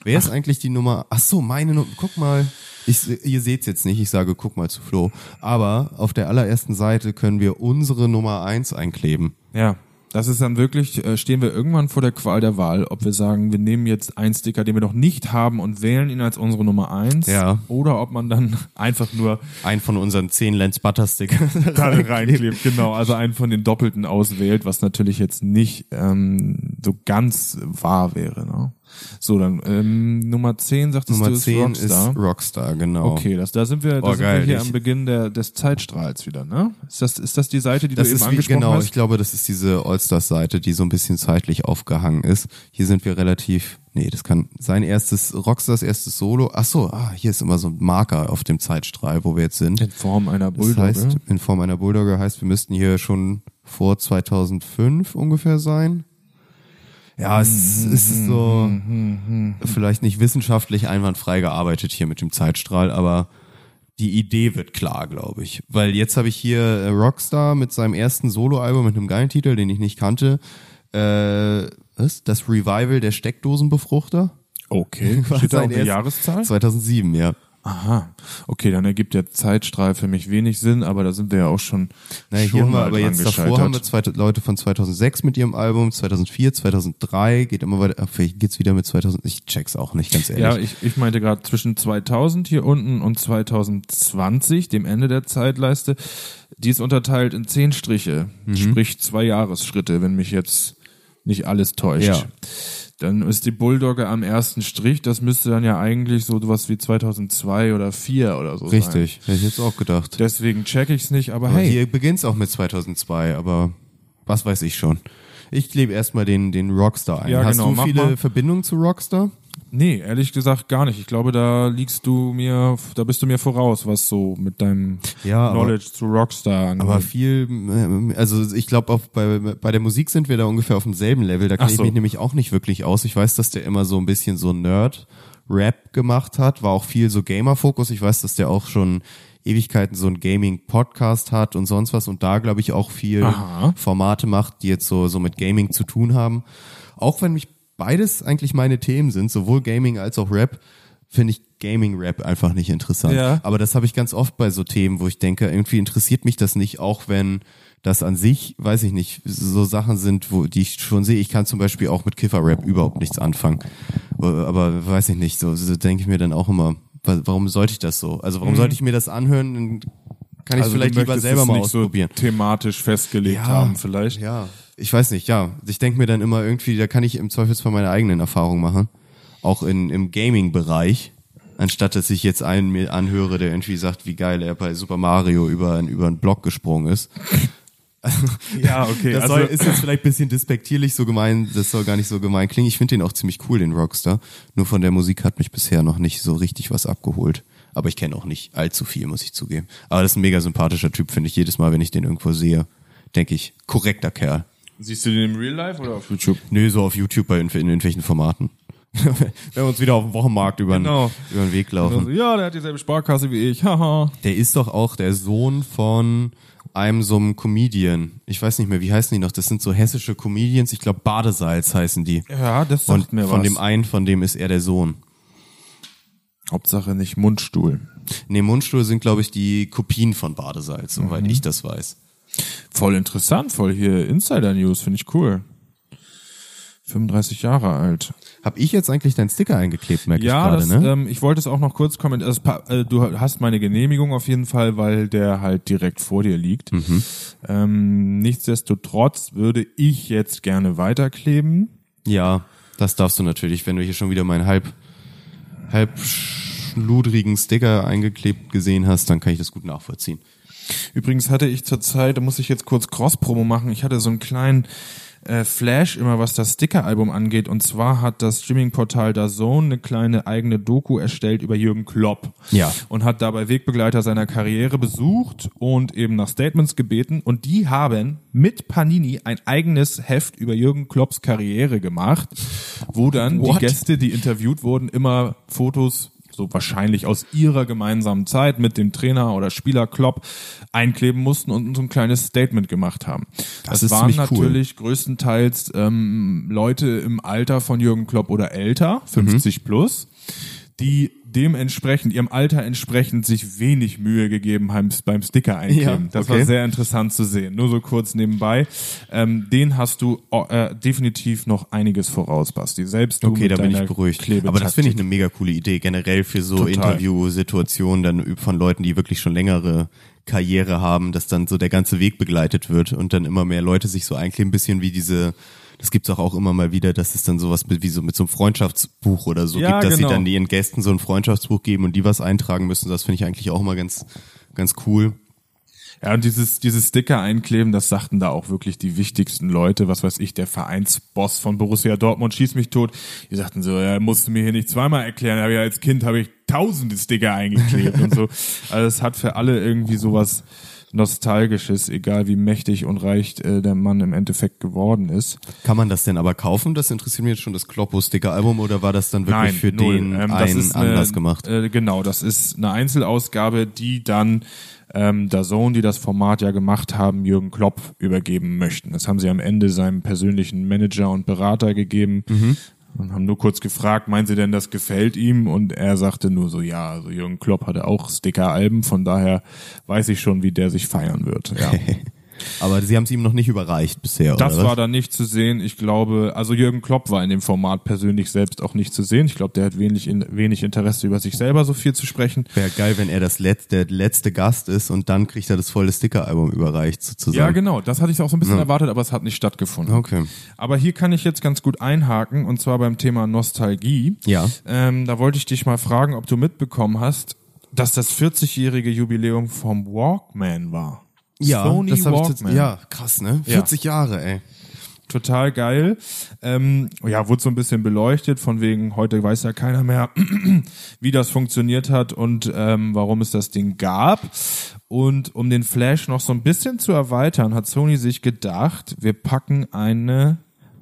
Wer ist eigentlich die Nummer? Ach so, meine Nummer. Guck mal. Ich, ihr seht's jetzt nicht, ich sage, guck mal zu Flo. Aber auf der allerersten Seite können wir unsere Nummer eins einkleben. Ja. Das ist dann wirklich, äh, stehen wir irgendwann vor der Qual der Wahl, ob wir sagen, wir nehmen jetzt einen Sticker, den wir noch nicht haben und wählen ihn als unsere Nummer eins. Ja. Oder ob man dann einfach nur Ein von unseren zehn Lens Butter Stickern <laughs> da reinklebt. Genau, also einen von den Doppelten auswählt, was natürlich jetzt nicht ähm, so ganz wahr wäre. Ne? So, dann ähm, Nummer 10, sagtest Nummer du, ist 10 Rockstar. ist Rockstar, genau. Okay, das, da sind wir, da Oh, sind wir geil, hier ich- am Beginn der, des Zeitstrahls wieder, ne? Ist das, ist das die Seite, die Das du eben ist wie, angesprochen genau, hast? ich glaube, das ist diese All-Stars-Seite, die so ein bisschen zeitlich aufgehangen ist. Hier sind wir relativ, nee, das kann sein erstes, Rockstars erstes Solo. Ach so, ah, hier ist immer so ein Marker auf dem Zeitstrahl, wo wir jetzt sind. In Form einer Das Bulldogge. heißt, in Form einer Bulldogge heißt, wir müssten hier schon vor 2005 ungefähr sein. Ja, es ist so vielleicht nicht wissenschaftlich einwandfrei gearbeitet hier mit dem Zeitstrahl, aber die Idee wird klar, glaube ich. Weil jetzt habe ich hier äh, Rockstar mit seinem ersten Soloalbum mit einem geilen Titel, den ich nicht kannte. Äh, was? Das Revival der Steckdosenbefruchter. okay, <laughs> War steht da auch eine erst- Jahreszahl? 2007, ja. Aha, okay, dann ergibt der Zeitstrahl für mich wenig Sinn, aber da sind wir ja auch schon, Naja, schon hier haben wir aber jetzt davor haben wir zwei Leute von 2006 mit ihrem Album, 2004, 2003, geht immer weiter, vielleicht geht's wieder mit 2000, ich check's auch nicht, ganz ehrlich. Ja, ich, ich meinte gerade zwischen 2000 hier unten und 2020, dem Ende der Zeitleiste, die ist unterteilt in zehn Striche, Mhm. sprich zwei Jahresschritte, wenn mich jetzt nicht alles täuscht. Ja. Dann ist die Bulldogge am ersten Strich, das müsste dann ja eigentlich so was wie 2002 oder 4 oder so sein. Richtig, hätte ich jetzt auch gedacht. Deswegen check ich's nicht, aber Aber hey, Hier beginnt's auch mit 2002, aber was weiß ich schon. Ich klebe erstmal den, den Rockstar ein. Ja, Hast genau, du viele. Verbindungen zu Rockstar? Nee, ehrlich gesagt gar nicht. Ich glaube, da liegst du mir, da bist du mir voraus, was so mit deinem Ja, aber- Knowledge zu Rockstar angeht. Aber viel, ähm, also ich glaube, auch bei, bei der Musik sind wir da ungefähr auf demselben Level. Da kenne ich so. mich nämlich auch nicht wirklich aus. Ich weiß, dass der immer so ein bisschen so Nerd-Rap gemacht hat, war auch viel so Gamer-Fokus. Ich weiß, dass der auch schon Ewigkeiten so ein Gaming-Podcast hat und sonst was und da glaube ich auch viel Aha. Formate macht, die jetzt so, so mit Gaming zu tun haben. Auch wenn mich beides eigentlich meine Themen sind, sowohl Gaming als auch Rap, finde ich Gaming-Rap einfach nicht interessant. Ja. Aber das habe ich ganz oft bei so Themen, wo ich denke, irgendwie interessiert mich das nicht, auch wenn das an sich, weiß ich nicht, so Sachen sind, wo die ich schon sehe. Ich kann zum Beispiel auch mit Kiffer-Rap überhaupt nichts anfangen. Aber weiß ich nicht, so, so denke ich mir dann auch immer, wa- warum sollte ich das so? Also warum sollte ich mir das anhören? Kann ich also vielleicht du lieber selber es mal nicht ausprobieren. So thematisch festgelegt haben vielleicht. Ja, ich weiß nicht, ja. Ich denke mir dann immer irgendwie, da kann ich im Zweifelsfall meine eigenen Erfahrungen machen. Auch in, im Gaming-Bereich. Anstatt dass ich jetzt einen mir anhöre, der irgendwie sagt, wie geil er bei Super Mario über, einen- über einen Block gesprungen ist. <laughs> Ja, okay. Das also, soll, ist jetzt vielleicht ein bisschen despektierlich so gemein, das soll gar nicht so gemein klingen. Ich finde den auch ziemlich cool, den Rockstar. Nur von der Musik hat mich bisher noch nicht so richtig was abgeholt. Aber ich kenne auch nicht allzu viel, muss ich zugeben. Aber das ist ein mega sympathischer Typ, finde ich. Jedes Mal, wenn ich den irgendwo sehe, denke ich, korrekter Kerl. siehst du den im Real Life oder auf YouTube? Nö, so auf YouTube bei in, in irgendwelchen Formaten. <laughs> Wenn wir uns wieder auf dem Wochenmarkt über, Genau. über den Weg laufen. Also, ja, der hat dieselbe Sparkasse wie ich. Haha. Der ist doch auch der Sohn von einem so einem Comedian. Ich weiß nicht mehr, wie heißen die noch? Das sind so hessische Comedians. Ich glaube, Badesalz heißen die. Ja, das sagt Und mir von was. dem einen, von dem ist er der Sohn. Hauptsache nicht Mundstuhl. Nee, Mundstuhl sind, glaube ich, die Kopien von Badesalz, soweit Mhm. ich das weiß. Voll interessant, voll hier Insider News, finde ich cool. 35 Jahre alt. Hab ich jetzt eigentlich deinen Sticker eingeklebt, merke Ja, ich gerade, ne? ähm, ich wollte es auch noch kurz kommentieren. Also, äh, du hast meine Genehmigung auf jeden Fall, weil der halt direkt vor dir liegt. Mhm. Ähm, nichtsdestotrotz würde ich jetzt gerne weiterkleben. Ja, das darfst du natürlich, wenn du hier schon wieder meinen halb, halb schludrigen Sticker eingeklebt gesehen hast, dann kann ich das gut nachvollziehen. Übrigens hatte ich zur Zeit, da muss ich jetzt kurz Cross-Promo machen, ich hatte so einen kleinen äh, Flash immer, was das Sticker-Album angeht. Und zwar hat das Streaming-Portal DAZN eine kleine eigene Doku erstellt über Jürgen Klopp. Ja. Und hat dabei Wegbegleiter seiner Karriere besucht und eben nach Statements gebeten. Und die haben mit Panini ein eigenes Heft über Jürgen Klopps Karriere gemacht, wo dann What? die Gäste, die interviewt wurden, immer Fotos so wahrscheinlich aus ihrer gemeinsamen Zeit mit dem Trainer oder Spieler Klopp einkleben mussten und so ein kleines Statement gemacht haben. Das, ist waren ziemlich cool. natürlich größtenteils ähm, Leute im Alter von Jürgen Klopp oder älter, 50 plus, die dementsprechend, ihrem Alter entsprechend, sich wenig Mühe gegeben haben beim Sticker einkleben. Ja, das okay. war sehr interessant zu sehen. Nur so kurz nebenbei. Ähm, den hast du äh, definitiv noch einiges voraus, Basti. Selbst du Okay, da bin ich beruhigt. Klebetaktik. Aber das finde ich eine mega coole Idee, generell für so. Interviewsituationen dann von Leuten, die wirklich schon längere Karriere haben, dass dann so der ganze Weg begleitet wird und dann immer mehr Leute sich so einkleben, ein bisschen wie diese das gibt's auch, auch immer mal wieder, dass es dann sowas mit, wie so mit so einem Freundschaftsbuch oder so Ja, gibt, dass genau. sie dann ihren Gästen so ein Freundschaftsbuch geben und die was eintragen müssen. Das finde ich eigentlich auch mal ganz, ganz cool. Ja, und dieses, dieses Sticker einkleben, das sagten da auch wirklich die wichtigsten Leute, was weiß ich, der Vereinsboss von Borussia Dortmund schießt mich tot. Die sagten so, ja, musst du mir hier nicht zweimal erklären, aber ja, als Kind habe ich tausende Sticker eingeklebt und so. <laughs> Also es hat für alle irgendwie sowas Nostalgisches, egal wie mächtig und reich äh, der Mann im Endeffekt geworden ist. Kann man das denn aber kaufen? Das interessiert mich jetzt schon das Kloppo-Sticker-Album oder war das dann wirklich für null. den Ähm, einen eine, Anlass gemacht? Äh, genau, das ist eine Einzelausgabe, die dann ähm, Sohn, die das Format ja gemacht haben, Jürgen Klopp übergeben möchten. Das haben sie am Ende seinem persönlichen Manager und Berater gegeben. Mhm. Und haben nur kurz gefragt, meinen Sie denn, das gefällt ihm? Und er sagte nur so, ja, also Jürgen Klopp hatte auch Sticker-Alben, von daher weiß ich schon, wie der sich feiern wird. Ja. <laughs> Aber sie haben es ihm noch nicht überreicht bisher, Das oder was? war da nicht zu sehen. Ich glaube, also Jürgen Klopp war in dem Format persönlich selbst auch nicht zu sehen. Ich glaube, der hat wenig, in, wenig Interesse über sich selber so viel zu sprechen. Wäre geil, wenn er das letzte, der letzte Gast ist und dann kriegt er das volle Sticker-Album überreicht, sozusagen. Ja, genau. Das hatte ich auch so ein bisschen erwartet, aber es hat nicht stattgefunden. Okay. Aber hier kann ich jetzt ganz gut einhaken und zwar beim Thema Nostalgie. Ja. Ähm, da wollte ich dich mal fragen, ob du mitbekommen hast, dass das 40-jährige Jubiläum vom Walkman war. Ja, Sony das ich jetzt, Walkman. ja, krass, ne? 40 Jahre, ey. total geil. Ähm, ja, wurde so ein bisschen beleuchtet, von wegen, heute weiß ja keiner mehr, <clears throat> wie das funktioniert hat und ähm, warum es das Ding gab. Und um den Flash noch so ein bisschen zu erweitern, hat Sony sich gedacht, wir packen eine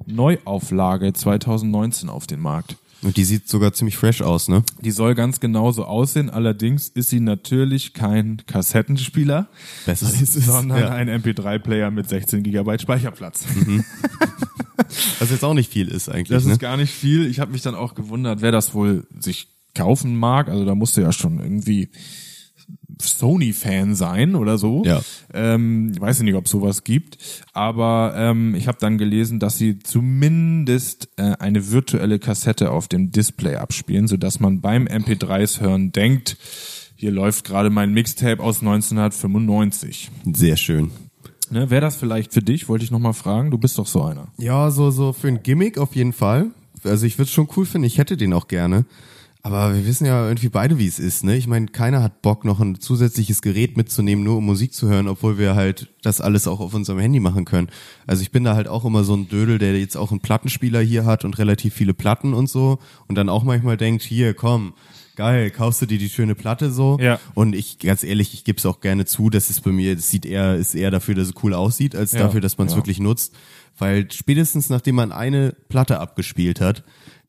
Neuauflage 2019 auf den Markt. Und die sieht sogar ziemlich fresh aus, ne? Die soll ganz genauso aussehen, allerdings ist sie natürlich kein Kassettenspieler, Besser ist es. <laughs> sondern ja. ein MP3-Player mit 16 Gigabyte Speicherplatz. <laughs> Was jetzt auch nicht viel ist eigentlich, Das ne? ist gar nicht viel. Ich habe mich dann auch gewundert, wer das wohl sich kaufen mag. Also da musste ja schon irgendwie Sony-Fan sein oder so. Ja. Ähm, ich weiß nicht, ob sowas gibt. Aber ähm, ich habe dann gelesen, dass sie zumindest äh, eine virtuelle Kassette auf dem Display abspielen, sodass man beim MP3s hören denkt, hier läuft gerade mein Mixtape aus 1995. Sehr schön. Ne, Wäre das vielleicht für dich? Wollte ich noch mal fragen. Du bist doch so einer. Ja, so, so für ein Gimmick auf jeden Fall. Also ich würde es schon cool finden, ich hätte den auch gerne. Aber wir wissen ja irgendwie beide, wie es ist, ne? Ich meine, keiner hat Bock, noch ein zusätzliches Gerät mitzunehmen, nur um Musik zu hören, obwohl wir halt das alles auch auf unserem Handy machen können. Also ich bin da halt auch immer so ein Dödel, der jetzt auch einen Plattenspieler hier hat und relativ viele Platten und so und dann auch manchmal denkt, hier, komm, geil, kaufst du dir die schöne Platte so? Ja. Und ich, ganz ehrlich, ich gebe es auch gerne zu, dass es bei mir, das sieht eher, ist eher dafür, dass es cool aussieht, als Ja, dafür, dass man es ja. wirklich nutzt. Weil spätestens nachdem man eine Platte abgespielt hat,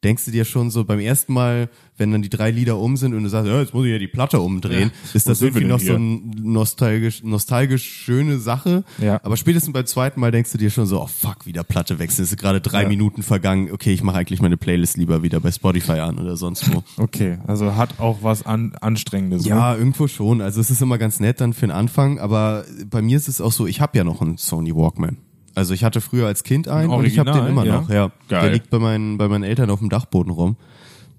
denkst du dir schon so beim ersten Mal, wenn dann die drei Lieder um sind und du sagst, ja, jetzt muss ich ja die Platte umdrehen, ist Wo das irgendwie noch so eine nostalgisch, nostalgisch schöne Sache. Ja. Aber spätestens beim zweiten Mal denkst du dir schon so, oh fuck, wieder Platte wechseln. Es ist gerade drei Ja. Minuten vergangen. Okay, ich mache eigentlich meine Playlist lieber wieder bei Spotify an oder sonst wo. <laughs> Okay, also hat auch was an, Anstrengendes. ne? Ja, irgendwo schon. Also es ist immer ganz nett dann für den Anfang, aber bei mir ist es auch so, ich habe ja noch einen Sony Walkman. Also ich hatte früher als Kind einen Ein und ich habe den Original, immer ja? noch. Ja, Geil. der liegt bei meinen bei meinen Eltern auf dem Dachboden rum.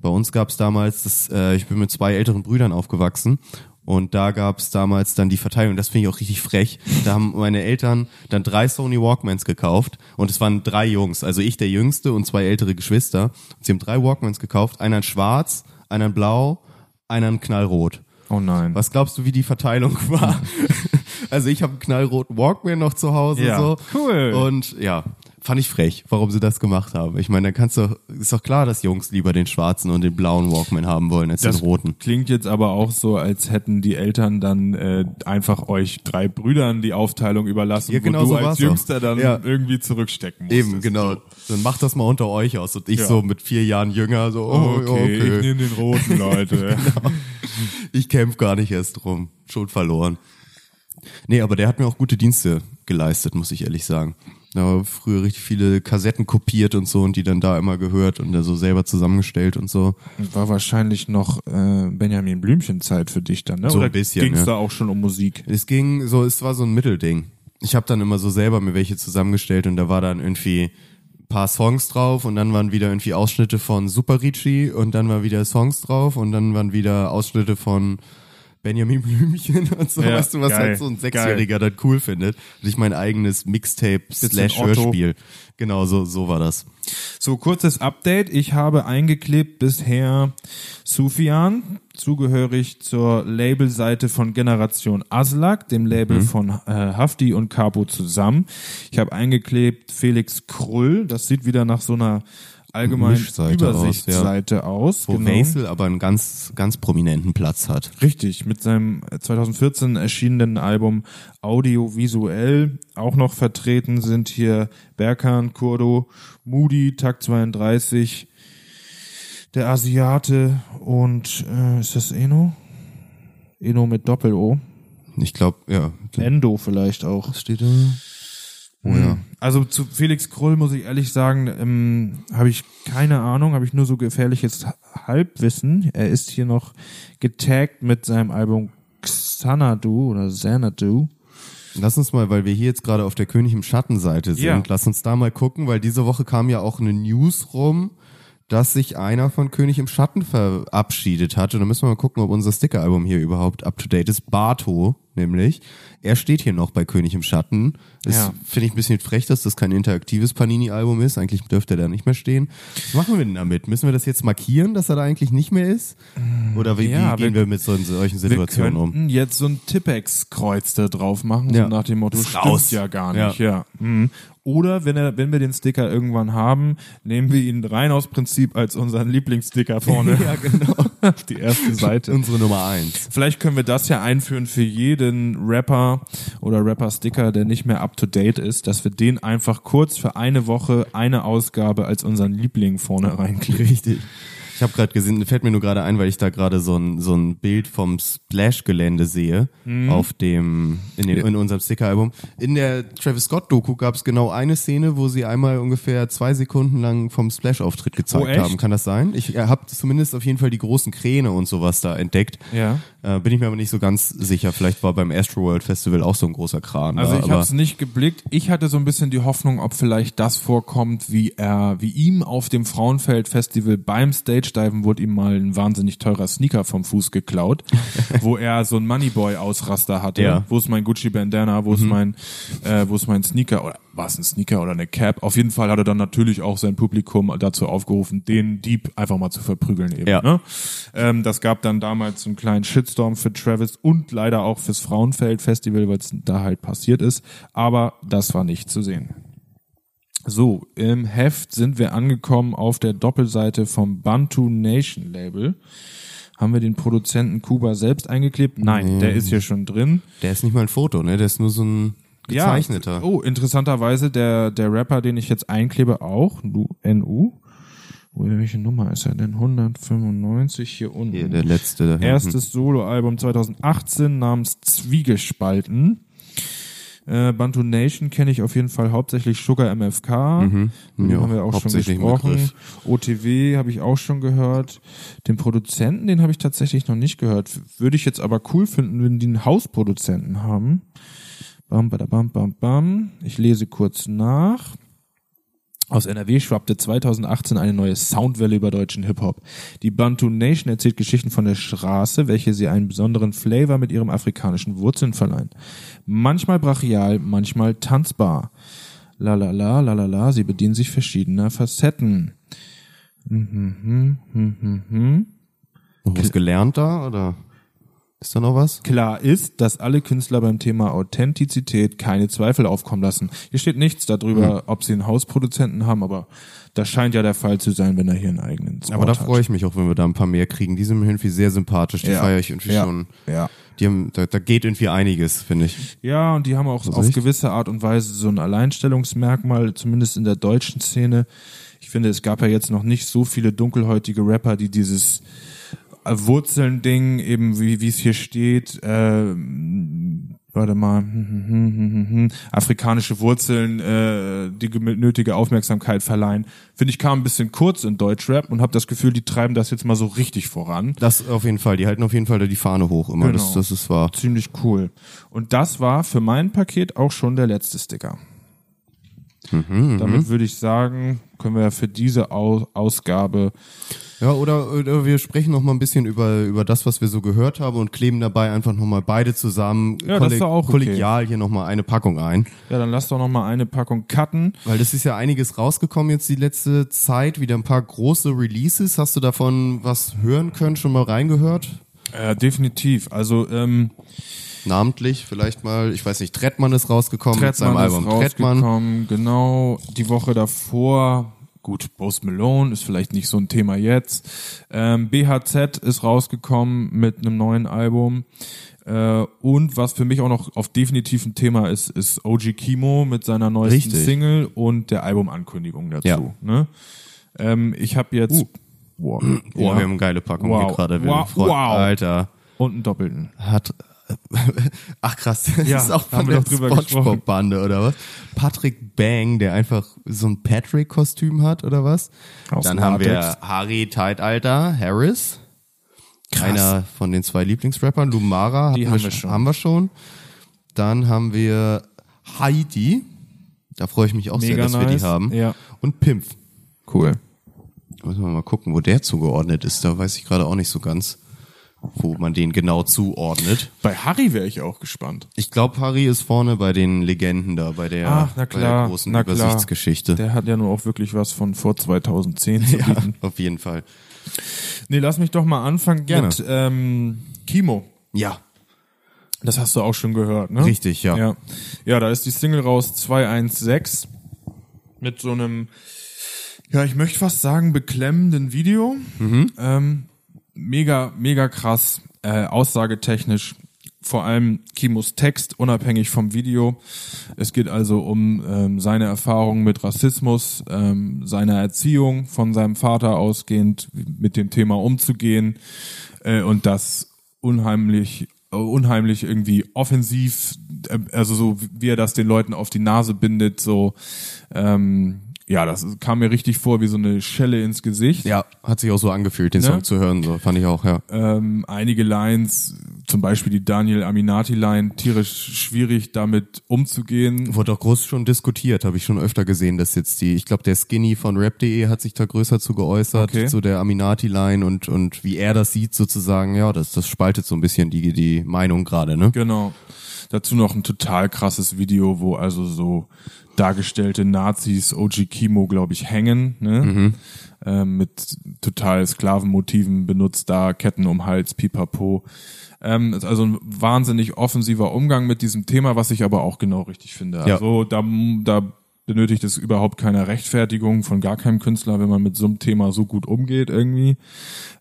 Bei uns gab es damals, das, äh, ich bin mit zwei älteren Brüdern aufgewachsen und da gab es damals dann die Verteilung. Das finde ich auch richtig frech. Da haben meine Eltern dann drei Sony Walkmans gekauft und es waren drei Jungs, also ich der Jüngste und zwei ältere Geschwister. Sie haben drei Walkmans gekauft, einer in Schwarz, einer in Blau, einer in Knallrot. Oh nein. Was glaubst du, wie die Verteilung <laughs> war? Also ich habe einen knallroten Walkman noch zu Hause Ja, so. cool. Und ja, fand ich frech, warum sie das gemacht haben. Ich meine, dann kannst du, ist doch klar, dass Jungs lieber den schwarzen und den blauen Walkman haben wollen als Das den roten. klingt jetzt aber auch so, als hätten die Eltern dann äh, einfach euch drei Brüdern die Aufteilung überlassen, Ja, genau wo du so als war's Jüngster auch. dann Ja. irgendwie zurückstecken musstest. Eben, genau. Dann macht das mal unter euch aus. Und ich Ja. so mit vier Jahren jünger, so, oh, Okay, okay. ich nehme den roten, <laughs> Leute. Ich kämpf gar nicht erst drum. Schon verloren. Nee, aber der hat mir auch gute Dienste geleistet, muss ich ehrlich sagen. Da früher richtig viele Kassetten kopiert und so und die dann da immer gehört und da so selber zusammengestellt und so. War wahrscheinlich noch äh, Benjamin Blümchen Zeit für dich dann, ne? So ein Oder bisschen, ging's ja. da auch schon um Musik? Es ging so, es war so ein Mittelding. Ich habe dann immer so selber mir welche zusammengestellt und da war dann irgendwie ein paar Songs drauf und dann waren wieder irgendwie Ausschnitte von Super Ricci und dann waren wieder Songs drauf und dann waren wieder Ausschnitte von Benjamin Blümchen <laughs> und so, Ja, weißt du, was geil, halt so ein Sechsjähriger dann cool findet. Und ich mein eigenes Mixtape slash. Hörspiel. Genau, so, so war das. So, kurzes Update. Ich habe eingeklebt bisher Sufjan, zugehörig zur Labelseite von Generation Aslak, dem Label von äh, Hafti und Capo zusammen. Ich habe eingeklebt Felix Krull. Das sieht wieder nach so einer allgemeinen Mischseite aus, Übersichtsseite aus. Wo genau. Wesel aber einen ganz, ganz prominenten Platz hat. Richtig, mit seinem 2014 erschienenen Album Audiovisuell auch noch vertreten sind hier Berkan, Kurdo, Moody, Takt 32, der Asiate und äh, ist das Eno? Eno mit Doppel-O. Ich glaube, ja. Endo vielleicht auch. Was steht da? Oh ja. Also zu Felix Krull muss ich ehrlich sagen, ähm, habe ich keine Ahnung, habe ich nur so gefährliches Halbwissen. Er ist hier noch getaggt mit seinem Album Xanadu oder Xanadu. Lass uns mal, weil wir hier jetzt gerade auf der König im Schattenseite sind, Ja. lass uns da mal gucken, weil diese Woche kam ja auch eine News rum, dass sich einer von König im Schatten verabschiedet hat. Und da müssen wir mal gucken, ob unser Sticker-Album hier überhaupt up to date ist. Barto, nämlich. Er steht hier noch bei König im Schatten. Das Ja. finde ich ein bisschen frech, dass das kein interaktives Panini-Album ist. Eigentlich dürfte er da nicht mehr stehen. Was machen wir denn damit? Müssen wir das jetzt markieren, dass er da eigentlich nicht mehr ist? Oder wie, Ja, wie gehen wir- wir, mit so, solchen Wir Situationen um? könnten jetzt so ein Tippex-Kreuz da drauf machen, Ja. so nach dem Motto, Ist stimmt raus. ja gar nicht. Ja. Mhm. Oder wenn, er, wenn wir den Sticker irgendwann haben, nehmen wir ihn rein aus Prinzip als unseren Lieblingssticker vorne. <laughs> ja, genau. Auf <laughs> die erste Seite. Unsere Nummer eins. Vielleicht können wir das ja einführen für jeden Rapper oder Rapper-Sticker, der nicht mehr up-to-date ist, dass wir den einfach kurz für eine Woche eine Ausgabe als unseren Liebling vorne <laughs> reinkleben. Richtig. Ich habe gerade gesehen, fällt mir nur gerade ein, weil ich da gerade so ein so ein Bild vom Splash-Gelände sehe Mhm. auf dem in, den, in unserem Sticker-Album. In der Travis Scott-Doku gab es genau eine Szene, wo sie einmal ungefähr zwei Sekunden lang vom Splash-Auftritt gezeigt Oh, haben. Kann das sein? Ich äh, habe zumindest auf jeden Fall die großen Kräne und sowas da entdeckt. Ja. Äh, bin ich mir aber nicht so ganz sicher. Vielleicht war beim Astroworld Festival auch so ein großer Kran. Also da, ich habe es nicht geblickt. Ich hatte so ein bisschen die Hoffnung, ob vielleicht das vorkommt, wie er, wie ihm auf dem Frauenfeld Festival beim Stage Diven wurde ihm mal ein wahnsinnig teurer Sneaker vom Fuß geklaut, <laughs> wo er so ein Moneyboy Ausraster hatte. Ja. Wo ist mein Gucci Bandana? Wo ist mein, äh, wo ist mein Sneaker? Oder war es ein Sneaker oder eine Cap? Auf jeden Fall hat er dann natürlich auch sein Publikum dazu aufgerufen, den Dieb einfach mal zu verprügeln eben. Ja. Ne? Ähm, das gab dann damals einen kleinen Shitstorm für Travis und leider auch fürs Frauenfeld Festival, weil es da halt passiert ist. Aber das war nicht zu sehen. So, im Heft sind wir angekommen auf der Doppelseite vom Bantu Nation Label. Haben wir den Produzenten Kuba selbst eingeklebt? Nein, der ist hier schon drin. der ist nicht mal ein Foto, ne? Der ist nur so ein gezeichneter. Ja, oh, interessanterweise der, der Rapper, den ich jetzt einklebe, auch, Nu- NU. Wo- Welche Nummer ist er denn? 195 hier unten. Hier, der letzte. da. Erstes Soloalbum 2018 namens Zwiegespalten. Äh, Bantu Nation kenne ich auf jeden Fall hauptsächlich Sugar MFK. Den Mhm. Ja, haben wir auch schon gesprochen. OTW habe ich auch schon gehört. Den Produzenten, den habe ich tatsächlich noch nicht gehört. Würde ich jetzt aber cool finden, wenn die einen Hausproduzenten haben. Bam, bada, bam, bam, bam. Ich lese kurz nach. Aus NRW schwappte 2018 eine neue Soundwelle über deutschen Hip-Hop. Die Bantu Nation erzählt Geschichten von der Straße, welche sie einen besonderen Flavor mit ihren afrikanischen Wurzeln verleihen. Manchmal brachial, manchmal tanzbar. La la la, la la la, sie bedienen sich verschiedener Facetten. Mhm, mhm, mhm, mhm. Noch was gelernt da oder ist da noch was? Klar ist, dass alle Künstler beim Thema Authentizität keine Zweifel aufkommen lassen. Hier steht nichts darüber, ob sie einen Hausproduzenten haben, aber das scheint ja der Fall zu sein, wenn er hier einen eigenen Spot Aber da freue ich mich auch, wenn wir da ein paar mehr kriegen. Die sind mir irgendwie sehr sympathisch. Die Ja. feiere ich irgendwie Ja. schon. Ja. Die haben, da, da geht irgendwie einiges, finde ich. Ja, und die haben auch auf gewisse Art und Weise so ein Alleinstellungsmerkmal, zumindest in der deutschen Szene. Ich finde, es gab ja jetzt noch nicht so viele dunkelhäutige Rapper, die dieses Wurzeln-Ding, eben wie wie es hier steht, äh, warte mal, hm, hm, hm, afrikanische Wurzeln äh, die nötige Aufmerksamkeit verleihen. Finde ich kam ein bisschen kurz in Deutschrap und habe das Gefühl, die treiben das jetzt mal so richtig voran. Das auf jeden Fall. Die halten auf jeden Fall da die Fahne hoch immer. Das, Genau. das ist wahr. Ziemlich cool. Und das war für mein Paket auch schon der letzte Sticker. Mhm, Damit würde ich sagen, können wir für diese Au Ausgabe Ja, oder, oder wir sprechen noch mal ein bisschen über, über das, was wir so gehört haben und kleben dabei einfach noch mal beide zusammen Ja, auch okay. kollegial hier noch mal eine Packung ein. Ja, dann lass doch noch mal eine Packung cutten. Weil das ist ja einiges rausgekommen jetzt die letzte Zeit, wieder ein paar große Releases. Hast du davon was hören können, schon mal reingehört? Äh, definitiv. Also ähm, Namentlich vielleicht mal, ich weiß nicht, Trettmann ist rausgekommen mit seinem Trettmann Album Trettmann. rausgekommen. Genau. Die Woche davor. Gut, Post Malone ist vielleicht nicht so ein Thema jetzt. Ähm, BHZ ist rausgekommen mit einem neuen Album. Äh, und was für mich auch noch auf definitiv ein Thema ist, ist OG Kimo mit seiner neuesten Richtig. Single und der Albumankündigung dazu. Ja. Ne? Ähm, ich habe jetzt Boah, wow, wir ja, haben eine geile Packung Wow. hier gerade. Wir Wow. Wow. Alter. und einen doppelten. Hat. Ach krass, das Ja, ist auch von wir der. SpongeBob-Bande, oder was? Patrick Bang, der einfach so ein Patrick-Kostüm hat, oder was? Aus Dann haben wir Latex. Harry Zeitalter Harris. Einer von den zwei Lieblingsrappern. Lumara Die haben wir, wir schon. haben wir schon. Dann haben wir Heidi. Da freue ich mich auch sehr, Mega dass wir nice. die haben. Ja. Und Pimpf. Cool. Müssen wir mal gucken, wo der zugeordnet ist. Da weiß ich gerade auch nicht so ganz, wo man den genau zuordnet. Bei Harry wäre ich auch gespannt. Ich glaube, Harry ist vorne bei den Legenden da, bei der, Ach, na bei der klar, großen na klar. Übersichtsgeschichte. Der hat ja nur auch wirklich was von vor 2010 zu <laughs> ja, bieten. auf jeden Fall. Nee, lass mich doch mal anfangen Gerne. mit ähm, Kimo. Ja, Das hast du auch schon gehört, ne? Richtig, ja. Ja, ja da ist die Single raus 216 mit so einem, ja, ich möchte fast sagen, beklemmenden Video. Mhm. Ähm, mega, mega krass, äh, aussagetechnisch. Vor allem Kimos Text, unabhängig vom Video. Es geht also um ähm, seine Erfahrungen mit Rassismus, ähm, seine Erziehung von seinem Vater ausgehend, mit dem Thema umzugehen äh, und das unheimlich äh, unheimlich irgendwie offensiv, äh, also so wie er das den Leuten auf die Nase bindet, so ähm, ja, das kam mir richtig vor wie so eine Schelle ins Gesicht. ja, hat sich auch so angefühlt, den Ne? Song zu hören, so fand ich auch, ja. Ähm, einige Lines, zum Beispiel die Daniel Aminati-Line, tierisch schwierig damit umzugehen. Wurde auch groß schon diskutiert, habe ich schon öfter gesehen, dass jetzt die, ich glaube, der Skinny von rap.de hat sich da größer zu geäußert, Okay. so der Aminati-Line und, und wie er das sieht sozusagen, ja, das, das spaltet so ein bisschen die, die Meinung gerade, ne? Genau. Dazu noch ein total krasses Video, wo also so dargestellte Nazis OG Kimo, glaube ich, hängen, ne? Ähm, mit total Sklavenmotiven benutzt da, Ketten um Hals, pipapo. Ähm, ist also ein wahnsinnig offensiver Umgang mit diesem Thema, was ich aber auch genau richtig finde. Ja. Also da, da benötigt es überhaupt keine Rechtfertigung von gar keinem Künstler, wenn man mit so einem Thema so gut umgeht irgendwie.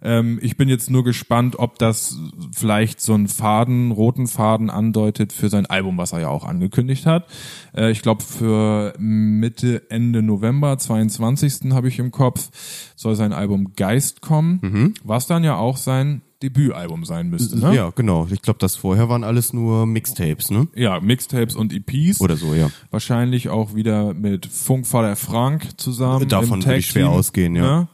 Ähm, ich bin jetzt nur gespannt, ob das vielleicht so einen Faden, roten Faden andeutet für sein Album, was er ja auch angekündigt hat. Äh, ich glaube für Mitte, Ende November, 22. habe ich im Kopf, soll sein Album Geist kommen, was dann ja auch sein Debütalbum sein müsste. Ne? Ja, genau. Ich glaube, das vorher waren alles nur Mixtapes, ne? ja, Mixtapes und EPs. Oder so, ja. Wahrscheinlich auch wieder mit Funkvater Frank zusammen. Davon würde ich schwer ausgehen, ja. Ne?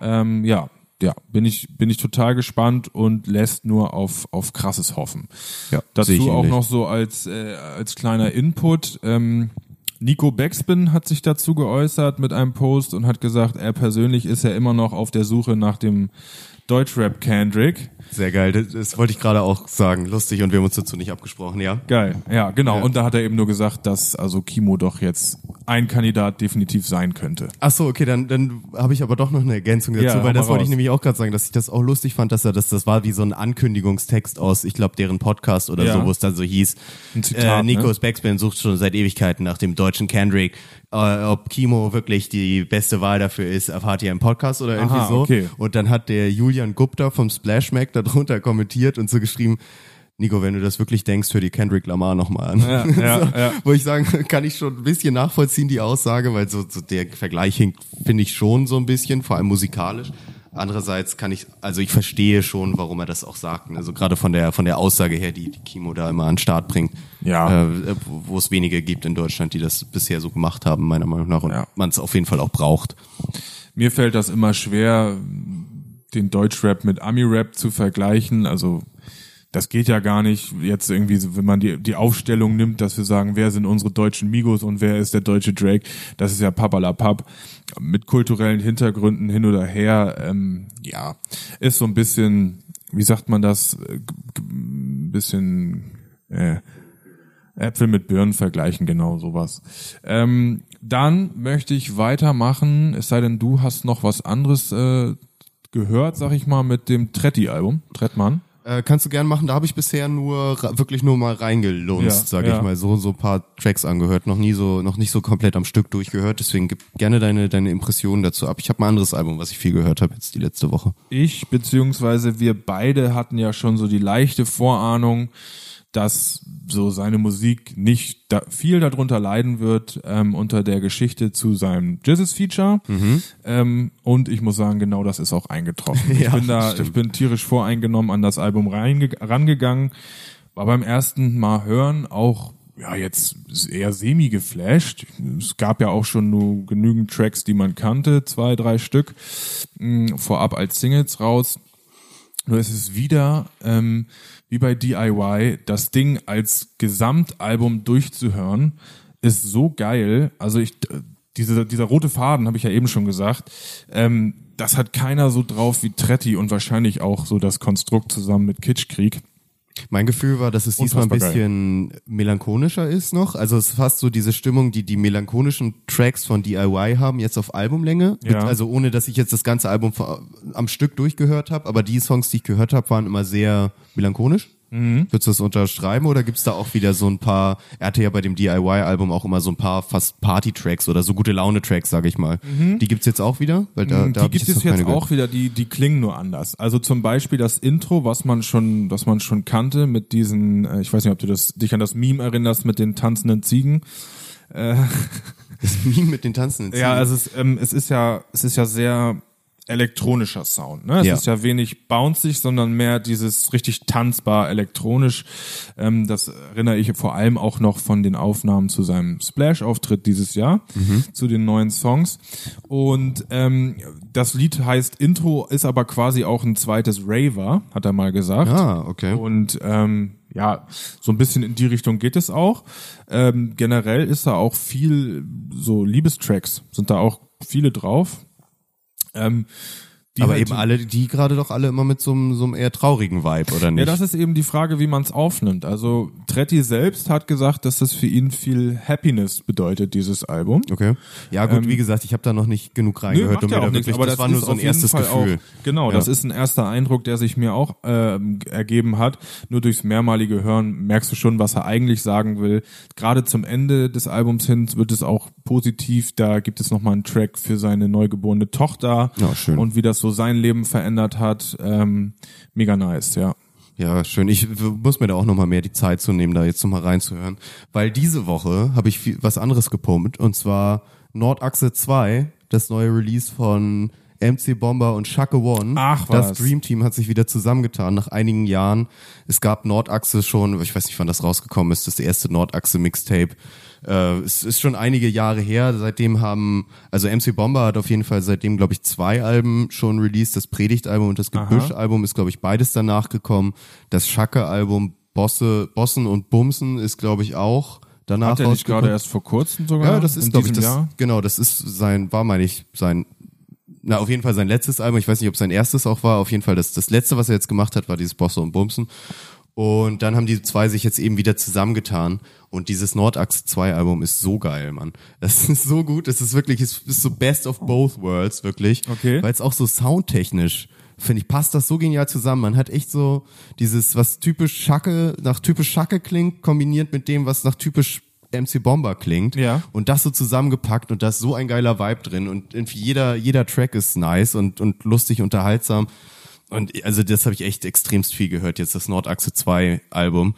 Ähm, ja, ja, bin ich, bin ich total gespannt und lässt nur auf, auf krasses hoffen. Ja, Dazu auch noch so als, äh, als kleiner Input, ähm, Nico Backspin hat sich dazu geäußert mit einem Post und hat gesagt, er persönlich ist ja immer noch auf der Suche nach dem Deutschrap Kendrick. Sehr geil. Das, das wollte ich gerade auch sagen. Lustig und wir haben uns dazu nicht abgesprochen, ja. Geil, ja, genau. Ja. Und da hat er eben nur gesagt, dass also Kimo doch jetzt ein Kandidat definitiv sein könnte. Ach so, okay, dann, dann habe ich aber doch noch eine Ergänzung dazu, Ja, weil das wollte ich nämlich auch gerade sagen, dass ich das auch lustig fand, dass er das, das war wie so ein Ankündigungstext aus, ich glaube, deren Podcast oder Ja. so, wo es dann so hieß, Ein Zitat, äh, Nikos ne? Backspin sucht schon seit Ewigkeiten nach dem deutschen Kendrick. Äh, ob Kimo wirklich die beste Wahl dafür ist, erfahrt ihr im Podcast oder irgendwie Aha, so. okay. Und dann hat der Julian Gupta vom Splash Mac darunter kommentiert und so geschrieben, Nico, wenn du das wirklich denkst, hör dir Kendrick Lamar nochmal an. Ja, ja, <laughs> ja. Wo ich sagen, kann ich schon ein bisschen nachvollziehen, die Aussage, weil so, so der Vergleich hinkt, finde ich schon so ein bisschen, vor allem musikalisch. Andererseits kann ich, also ich verstehe schon, warum er das auch sagt. Also gerade von der von der Aussage her, die die Kimo da immer an den Start bringt, Ja. äh, wo wo es wenige gibt in Deutschland, die das bisher so gemacht haben, meiner Meinung nach, und Ja. man es auf jeden Fall auch braucht. Mir fällt das immer schwer, den Deutschrap mit Ami-Rap zu vergleichen. Also das geht ja gar nicht jetzt irgendwie, wenn man die, die Aufstellung nimmt, dass wir sagen, wer sind unsere deutschen Migos und wer ist der deutsche Drake. Das ist ja papalapap. Mit kulturellen Hintergründen hin oder her. Ähm, ja, ist so ein bisschen, wie sagt man das, Äh, ein bisschen äh, Äpfel mit Birnen vergleichen, genau sowas. Ähm, dann möchte ich weitermachen, es sei denn, du hast noch was anderes äh, gehört, sag ich mal, mit dem Tretti-Album, Trettmann. Äh, kannst du gern machen, da habe ich bisher nur wirklich nur mal reingelunzt, Ja, sage ja. ich mal, so so ein paar Tracks angehört, noch nie so noch nicht so komplett am Stück durchgehört, deswegen gib gerne deine deine Impressionen dazu ab. Ich habe ein anderes Album, was ich viel gehört habe jetzt die letzte Woche. Ich beziehungsweise wir beide hatten ja schon so die leichte Vorahnung, dass so seine Musik nicht da, viel darunter leiden wird ähm, unter der Geschichte zu seinem Jizzes-Feature. Ähm, und ich muss sagen, genau das ist auch eingetroffen. <laughs> ich Ja, bin da, stimmt. ich bin tierisch voreingenommen an das Album rangegangen, war beim ersten Mal hören auch ja jetzt eher semi geflasht. Es gab ja auch schon nur genügend Tracks, die man kannte, zwei, drei Stück mh, vorab als Singles raus. Nur es ist wieder ähm, wie bei DIY, das Ding als Gesamtalbum durchzuhören, ist so geil. Also ich, diese, dieser rote Faden, habe ich ja eben schon gesagt, ähm, das hat keiner so drauf wie Tretti und wahrscheinlich auch so das Konstrukt zusammen mit Kitschkrieg. Mein Gefühl war, dass es diesmal ein bisschen melancholischer ist noch. Also es ist fast so diese Stimmung, die die melancholischen Tracks von DIY haben, jetzt auf Albumlänge. Ja. also ohne, dass ich jetzt das ganze Album am Stück durchgehört habe. Aber die Songs, die ich gehört habe, waren immer sehr melancholisch. Mhm. Würdest du das unterschreiben oder gibt's da auch wieder so ein paar, er hatte ja bei dem DIY-Album auch immer so ein paar fast Party-Tracks oder so gute Laune-Tracks, sag ich mal. Die gibt's jetzt auch wieder? Weil da, da Mhm. die hab ich gibt es jetzt gehört. auch wieder, die, die klingen nur anders. Also zum Beispiel das Intro, was man schon, was man schon kannte mit diesen, äh, ich weiß nicht, ob du das, dich an das Meme erinnerst mit den tanzenden Ziegen. Das Meme mit den tanzenden <laughs> Ja, Ziegen. also es, ähm, es ist ja, es ist ja sehr elektronischer Sound. Ne? Es Ja. ist ja wenig bounceig, sondern mehr dieses richtig tanzbar elektronisch. Ähm, das erinnere ich vor allem auch noch von den Aufnahmen zu seinem Splash-Auftritt dieses Jahr, zu den neuen Songs. Und ähm, das Lied heißt Intro, ist aber quasi auch ein zweites Raver, hat er mal gesagt. Ah, okay. Und ähm, ja, so ein bisschen in die Richtung geht es auch. Ähm, generell ist da auch viel so Liebestracks, sind da auch viele drauf. Ähm, die Aber halt- eben alle, die gerade doch alle immer mit so einem, so einem eher traurigen Vibe, oder nicht? Ja, das ist eben die Frage, wie man es aufnimmt. Also Tretti selbst hat gesagt, dass das für ihn viel Happiness bedeutet, dieses Album. okay. Ja, gut, wie gesagt, ich habe da noch nicht genug Nö, reingehört, macht um ja auch nichts, aber das, das, war nur so ein erstes Fall Gefühl. Auch, genau, Ja. das ist ein erster Eindruck, der sich mir auch ähm, ergeben hat. Nur durchs mehrmalige Hören merkst du schon, was er eigentlich sagen will. Gerade zum Ende des Albums hin wird es auch positiv. Da gibt es nochmal einen Track für seine neugeborene Tochter Ja, schön. und wie das so sein Leben verändert hat. Ähm, mega nice, ja. Ja, schön. Ich muss mir da auch nochmal mehr die Zeit zu nehmen, da jetzt nochmal reinzuhören. Weil diese Woche habe ich viel, was anderes gepumpt und zwar Nordachse 2, das neue Release von MC Bomber und Shaka One. Ach, Das was. Dream Team hat sich wieder zusammengetan nach einigen Jahren. Es gab Nordachse schon, ich weiß nicht, wann das rausgekommen ist, das erste Nordachse Mixtape. Äh, es ist schon einige Jahre her. Seitdem haben, also MC Bomber hat auf jeden Fall seitdem, glaube ich, zwei Alben schon released. Das Predigtalbum und das Gebüsch-Album ist, glaube ich, beides danach gekommen. Das Schacke-Album Bosse, Bossen und Bumsen ist, glaube ich, auch danach Hat er nicht gerade erst vor kurzem sogar? Ja, das ist, glaube ich, das, Jahr? genau, das ist sein, war, meine ich, sein, na, auf jeden Fall sein letztes Album. Ich weiß nicht, ob sein erstes auch war. Auf jeden Fall das, das letzte, was er jetzt gemacht hat, war dieses Bosse und Bumsen. Und dann haben die zwei sich jetzt eben wieder zusammengetan. Und dieses Nordachse 2 Album ist so geil, Mann. Das ist so gut. Das ist wirklich, es ist so best of both worlds, wirklich. Okay. Weil es auch so soundtechnisch, finde ich, passt das so genial zusammen. Man hat echt so dieses, was typisch Schacke, nach typisch Schacke klingt, kombiniert mit dem, was nach typisch MC Bomber klingt. Ja. Und das so zusammengepackt und da ist so ein geiler Vibe drin und irgendwie jeder, jeder Track ist nice und, und lustig, unterhaltsam. Und also das habe ich echt extremst viel gehört, jetzt das Nordachse 2 Album.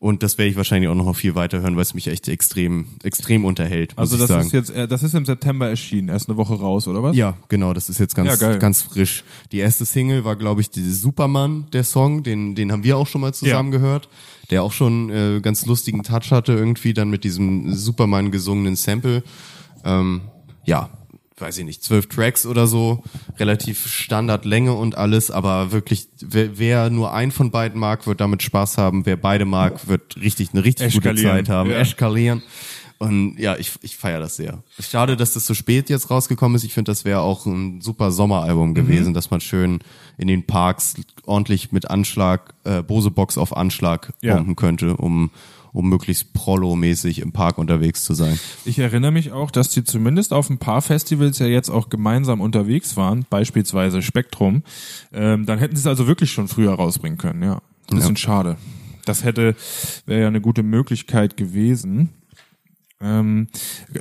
Und das werde ich wahrscheinlich auch noch viel weiter hören, weil es mich echt extrem, extrem unterhält. Also das ist jetzt, äh, das ist im September erschienen, erst eine Woche raus, oder was? Ja, genau, das ist jetzt ganz, Ja, ganz frisch. Die erste Single war, glaube ich, dieses Superman, der Song, den, den haben wir auch schon mal zusammen gehört, der auch schon äh, ganz lustigen Touch hatte, irgendwie dann mit diesem Superman gesungenen Sample. Ähm, ja, weiß ich nicht, zwölf Tracks oder so, relativ Standardlänge und alles, aber wirklich, wer, wer nur einen von beiden mag, wird damit Spaß haben, wer beide mag, wird richtig eine richtig gute. Zeit haben, Ja. eskalieren. Und ja, ich, ich feiere das sehr. Schade, dass das so spät jetzt rausgekommen ist. Ich finde, das wäre auch ein super Sommeralbum gewesen, dass man schön in den Parks ordentlich mit Anschlag, äh, Bose Box auf Anschlag Ja. bomben könnte, um, um möglichst Prollo-mäßig im Park unterwegs zu sein. Ich erinnere mich auch, dass die zumindest auf ein paar Festivals ja jetzt auch gemeinsam unterwegs waren, beispielsweise Spektrum. Ähm, dann hätten sie es also wirklich schon früher rausbringen können, ja. Ein bisschen schade. Das hätte, wäre ja eine gute Möglichkeit gewesen. Ähm,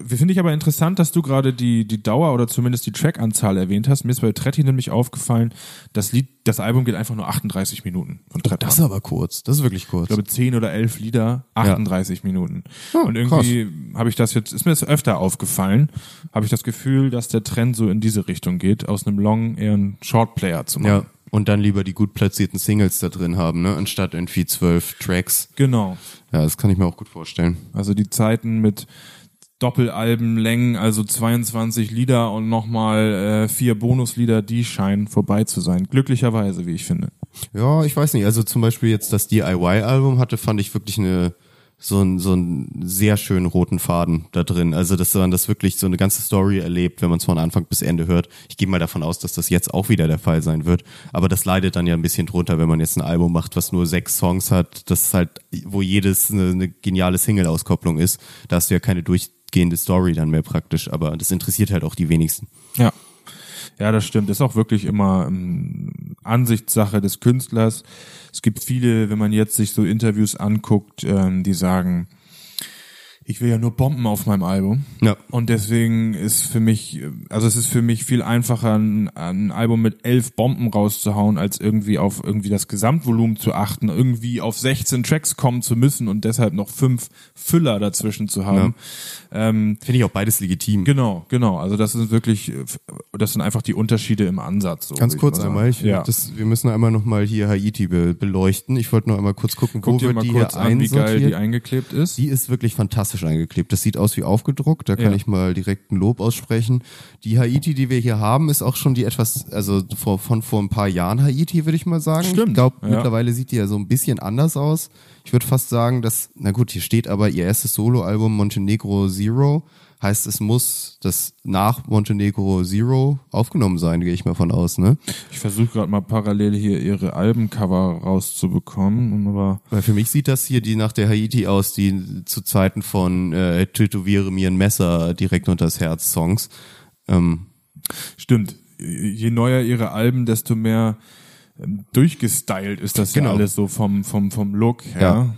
finde ich aber interessant, dass du gerade die, die Dauer oder zumindest die Trackanzahl erwähnt hast. Mir ist bei Tretti nämlich aufgefallen, das Lied, das Album geht einfach nur 38 Minuten von Tretti. Das ist aber kurz. Das ist wirklich kurz. Ich glaube, 10 oder 11 Lieder, 38 Minuten. Ja, und irgendwie habe ich das jetzt, ist mir das öfter aufgefallen, habe ich das Gefühl, dass der Trend so in diese Richtung geht, aus einem Long eher einen Shortplayer zu machen. ja. Und dann lieber die gut platzierten Singles da drin haben, ne? Anstatt irgendwie zwölf Tracks. Genau. Ja, das kann ich mir auch gut vorstellen. Also die Zeiten mit Doppelalbenlängen, also 22 Lieder und nochmal äh, vier Bonuslieder, die scheinen vorbei zu sein. Glücklicherweise, wie ich finde. Ja, ich weiß nicht. Also zum Beispiel jetzt das DIY-Album hatte, fand ich wirklich eine so einen so einen sehr schönen roten Faden da drin. Also dass man das wirklich so eine ganze Story erlebt, wenn man es von Anfang bis Ende hört. Ich gehe mal davon aus, dass das jetzt auch wieder der Fall sein wird. Aber das leidet dann ja ein bisschen drunter, wenn man jetzt ein Album macht, was nur sechs Songs hat, das halt, wo jedes eine, eine geniale Single-Auskopplung ist. Da hast du ja keine durchgehende Story dann mehr praktisch. Aber das interessiert halt auch die wenigsten. Ja. Ja, das stimmt. Ist auch wirklich immer ähm, Ansichtssache des Künstlers. Es gibt viele, wenn man jetzt sich so Interviews anguckt, ähm, die sagen, ich will ja nur Bomben auf meinem Album. Ja. Und deswegen ist für mich, also es ist für mich viel einfacher, ein, ein Album mit elf Bomben rauszuhauen, als irgendwie auf irgendwie das Gesamtvolumen zu achten, irgendwie auf 16 Tracks kommen zu müssen und deshalb noch fünf Füller dazwischen zu haben. Ähm, Finde ich auch beides legitim. Genau, genau. Also das sind wirklich, das sind einfach die Unterschiede im Ansatz. So Ganz ich kurz einmal, ich, ja. das, wir müssen einmal nochmal hier Haiti be beleuchten. Ich wollte nur einmal kurz gucken, Guck wo dir wird mal die kurz hier an, wie geil die eingeklebt ist. Die ist wirklich fantastisch eingeklebt. Das sieht aus wie aufgedruckt. Da kann Ja. ich mal direkt ein Lob aussprechen. Die Haiti, die wir hier haben, ist auch schon die etwas, also vor, von vor ein paar Jahren Haiti, würde ich mal sagen. Stimmt, Ich glaube, ja. mittlerweile sieht die ja so ein bisschen anders aus. Ich würde fast sagen, dass, na gut, hier steht aber ihr erstes Soloalbum Montenegro Zero. Heißt, es muss das nach Montenegro Zero aufgenommen sein, gehe ich mal von aus, ne? Ich versuche gerade mal parallel hier ihre Albencover rauszubekommen, aber Weil für mich sieht das hier die nach der Haiti aus, die zu Zeiten von äh, Tätowiere mir ein Messer direkt unter das Herz Songs. Ähm, stimmt. Je neuer ihre Alben, desto mehr ähm, durchgestylt ist das Genau. ja alles so vom, vom, vom Look her. Ja.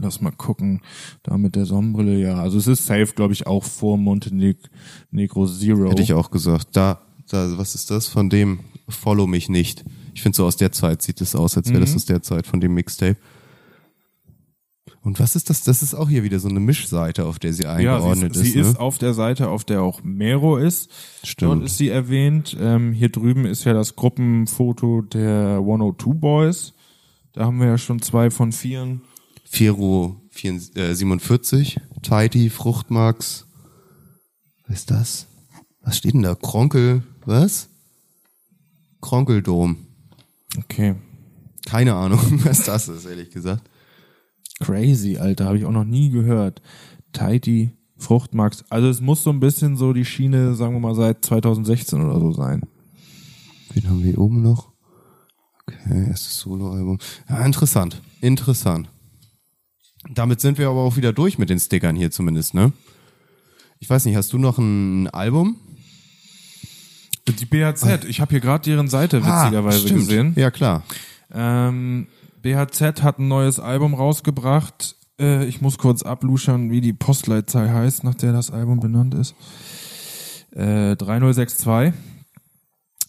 Lass mal gucken. Da mit der Sonnenbrille, ja. Also es ist safe, glaube ich, auch vor Montenegro Zero. hätte ich auch gesagt. Da, da, was ist das von dem Follow mich nicht? Ich finde so aus der Zeit sieht es aus, als wäre das aus der Zeit von dem Mixtape. Und was ist das? Das ist auch hier wieder so eine Mischseite, auf der sie Ja, sie, eingeordnet ist, sie ist. ist ne? auf der Seite, auf der auch Mero ist. Stimmt. Dort ist sie erwähnt. Ähm, hier drüben ist ja das Gruppenfoto der 102 Boys. Da haben wir ja schon zwei von vieren. Fero 47, äh, 47, Tighty, Fruchtmax. Was ist das? Was steht denn da? Kronkel, was? Kronkeldom. Okay. Keine Ahnung, <laughs> was das ist, ehrlich gesagt. Crazy, Alter, habe ich auch noch nie gehört. Tighty, Fruchtmax. Also es muss so ein bisschen so die Schiene, sagen wir mal, seit 2016 oder so sein. Wen haben wir hier oben noch? Okay, erstes Soloalbum. Ja, interessant. Interessant. Damit sind wir aber auch wieder durch mit den Stickern hier zumindest, ne? Ich weiß nicht, hast du noch ein Album? Die BHZ, ich habe hier gerade deren Seite witzigerweise Ah, gesehen. Ja, klar. Ähm, BHZ hat ein neues Album rausgebracht. Äh, ich muss kurz abluschern, wie die Postleitzahl heißt, nach der das Album benannt ist. Äh, 3062.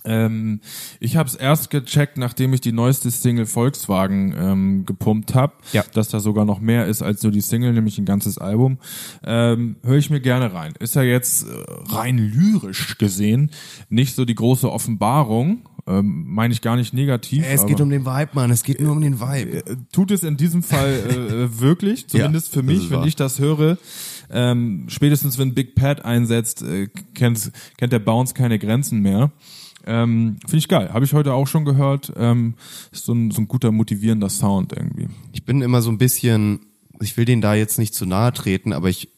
Ähm, ich habe es erst gecheckt, nachdem ich die neueste Single Volkswagen ähm, gepumpt habe, Ja. dass da sogar noch mehr ist als nur die Single, nämlich ein ganzes Album. Ähm, Höre ich mir gerne rein. Ist ja jetzt äh, rein lyrisch gesehen nicht so die große Offenbarung, ähm, meine ich gar nicht negativ. Es aber- geht um den Vibe, Mann. Es geht nur um den Vibe. tut es in diesem Fall äh, äh, wirklich, <laughs> zumindest für das mich, wenn wahr. ich das höre. Ähm, spätestens wenn Big Pat einsetzt, äh, kennt, kennt der Bounce keine Grenzen mehr. Ähm, Finde ich geil. Habe ich heute auch schon gehört. Ähm, ist so ein, so ein guter, motivierender Sound irgendwie. Ich bin immer so ein bisschen, ich will den da jetzt nicht zu nahe treten, aber ich,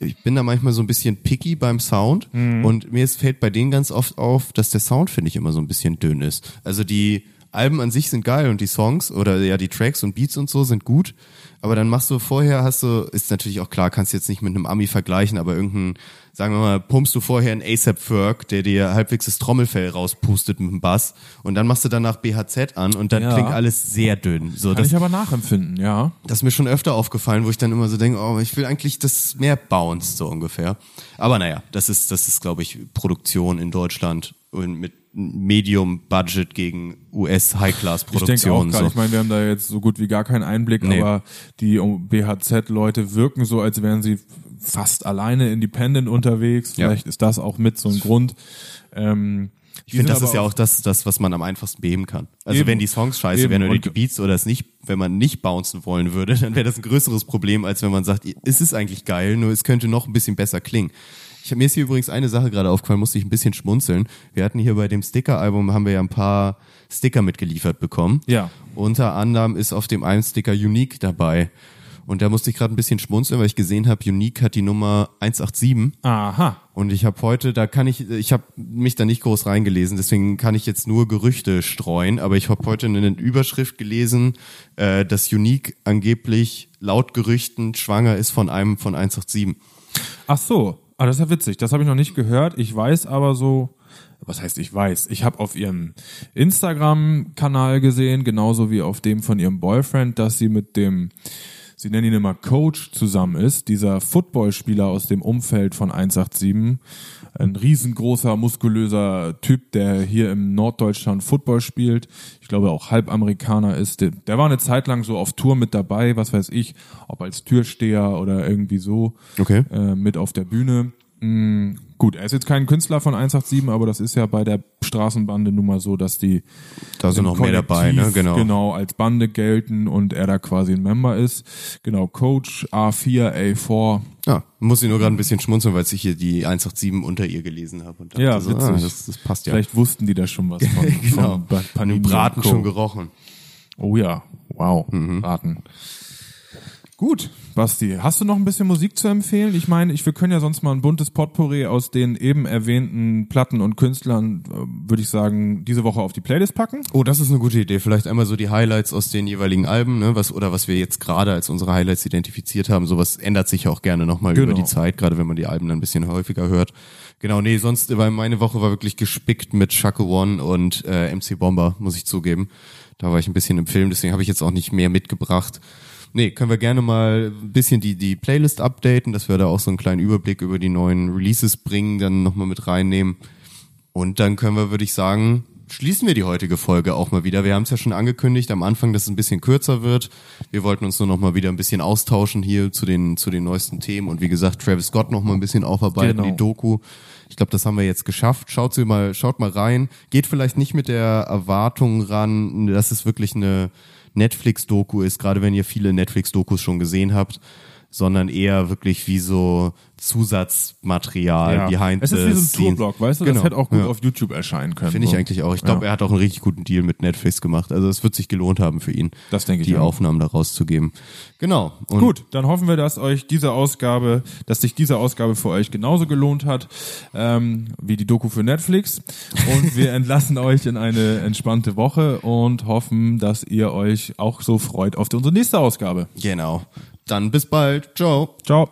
ich bin da manchmal so ein bisschen picky beim Sound und mir fällt bei denen ganz oft auf, dass der Sound, finde ich, immer so ein bisschen dünn ist. Also die Alben an sich sind geil und die Songs oder ja die Tracks und Beats und so sind gut, aber dann machst du vorher, hast du, ist natürlich auch klar, kannst jetzt nicht mit einem Ami vergleichen, aber irgendein, sagen wir mal, pumpst du vorher einen ASAP Ferg, der dir halbwegs das Trommelfell rauspustet mit dem Bass und dann machst du danach BHZ an und dann Ja. klingt alles sehr dünn. So, Kann das, ich aber nachempfinden, ja. das ist mir schon öfter aufgefallen, wo ich dann immer so denke, oh, ich will eigentlich das mehr bounced, so ungefähr. Aber naja, das ist, das ist, glaube ich, Produktion in Deutschland und mit Medium Budget gegen US High Class Ich denke auch Produktion. gerade, So. ich meine, wir haben da jetzt so gut wie gar keinen Einblick, Nee. aber die BHZ-Leute wirken so, als wären sie fast alleine independent unterwegs. Ja. Vielleicht ist das auch mit so ein Grund. Ähm, Ich finde, das ist ja auch das, das, was man am einfachsten beheben kann. Also Eben. wenn die Songs scheiße Eben. wären oder die Beats oder es nicht, wenn man nicht bouncen wollen würde, <laughs> dann wäre das ein größeres Problem, als wenn man sagt, es ist eigentlich geil, nur es könnte noch ein bisschen besser klingen. Ich mir ist hier übrigens eine Sache gerade aufgefallen, musste ich ein bisschen schmunzeln. Wir hatten hier bei dem Sticker-Album, haben wir ja ein paar Sticker mitgeliefert bekommen. Ja. Unter anderem ist auf dem einen Sticker Unique dabei. Und da musste ich gerade ein bisschen schmunzeln, weil ich gesehen habe, Unique hat die Nummer 187. Aha. Und ich habe heute, da kann ich, ich habe mich da nicht groß reingelesen, deswegen kann ich jetzt nur Gerüchte streuen, aber ich habe heute eine Überschrift gelesen, äh, dass Unique angeblich laut Gerüchten schwanger ist von einem von 187. Ach so. Ah, das ist ja witzig. Das habe ich noch nicht gehört. Ich weiß aber so, was heißt ich weiß? Ich habe auf ihrem Instagram-Kanal gesehen, genauso wie auf dem von ihrem Boyfriend, dass sie mit dem, sie nennen ihn immer Coach zusammen ist, dieser Footballspieler aus dem Umfeld von 187. Ein riesengroßer, muskulöser Typ, der hier im Norddeutschland Football spielt. Ich glaube auch Halbamerikaner ist. Der, war eine Zeit lang so auf Tour mit dabei, was weiß ich, ob als Türsteher oder irgendwie so Okay. äh, mit auf der Bühne. Gut, er ist jetzt kein Künstler von 187, aber das ist ja bei der Straßenbande nun mal so, dass die Da sind noch mehr dabei, ne? Genau. genau als Bande gelten und er da quasi ein Member ist. Genau, Coach A4, A4. Ja, muss ich nur gerade ein bisschen schmunzeln, weil ich hier die 187 unter ihr gelesen habe. Und dachte Ja, so, witzig. ah, das, das passt ja. Vielleicht wussten die da schon was <laughs> von, genau. von Panini Braten schon gerochen. Oh ja, wow, Mhm. Braten. Gut, Basti, hast du noch ein bisschen Musik zu empfehlen? Ich meine, ich, wir können ja sonst mal ein buntes Potpourri aus den eben erwähnten Platten und Künstlern, äh, würde ich sagen, diese Woche auf die Playlist packen. Oh, das ist eine gute Idee. Vielleicht einmal so die Highlights aus den jeweiligen Alben, ne, was oder was wir jetzt gerade als unsere Highlights identifiziert haben. Sowas ändert sich ja auch gerne nochmal Genau. über die Zeit, gerade wenn man die Alben dann ein bisschen häufiger hört. Genau, nee, sonst war meine Woche war wirklich gespickt mit Shaka One und äh, MC Bomber, muss ich zugeben. Da war ich ein bisschen im Film, deswegen habe ich jetzt auch nicht mehr mitgebracht. Nee, können wir gerne mal ein bisschen die, die Playlist updaten, dass wir da auch so einen kleinen Überblick über die neuen Releases bringen, dann nochmal mit reinnehmen. Und dann können wir, würde ich sagen, schließen wir die heutige Folge auch mal wieder. Wir haben es ja schon angekündigt am Anfang, dass es ein bisschen kürzer wird. Wir wollten uns nur noch mal wieder ein bisschen austauschen hier zu den, zu den neuesten Themen. Und wie gesagt, Travis Scott noch mal ein bisschen aufarbeiten, Genau. die Doku. Ich glaube, das haben wir jetzt geschafft. Schaut sie mal, schaut mal rein. Geht vielleicht nicht mit der Erwartung ran, dass es wirklich eine Netflix-Doku ist, gerade wenn ihr viele Netflix-Dokus schon gesehen habt, sondern eher wirklich wie so Zusatzmaterial, behind es ist wie so ein. Tourblock, weißt du? Genau. Das hätte auch gut Ja. auf YouTube erscheinen können. Finde ich so. eigentlich auch. Ich glaube, Ja. er hat auch einen richtig guten Deal mit Netflix gemacht. Also es wird sich gelohnt haben für ihn, Das denke ich die auch. Aufnahmen da rauszugeben. Genau. Und Gut, dann hoffen wir, dass euch diese Ausgabe, dass sich diese Ausgabe für euch genauso gelohnt hat ähm, wie die Doku für Netflix. Und <laughs> wir entlassen euch in eine entspannte Woche und hoffen, dass ihr euch auch so freut auf unsere nächste Ausgabe. Genau. Dann bis bald. Ciao. Ciao.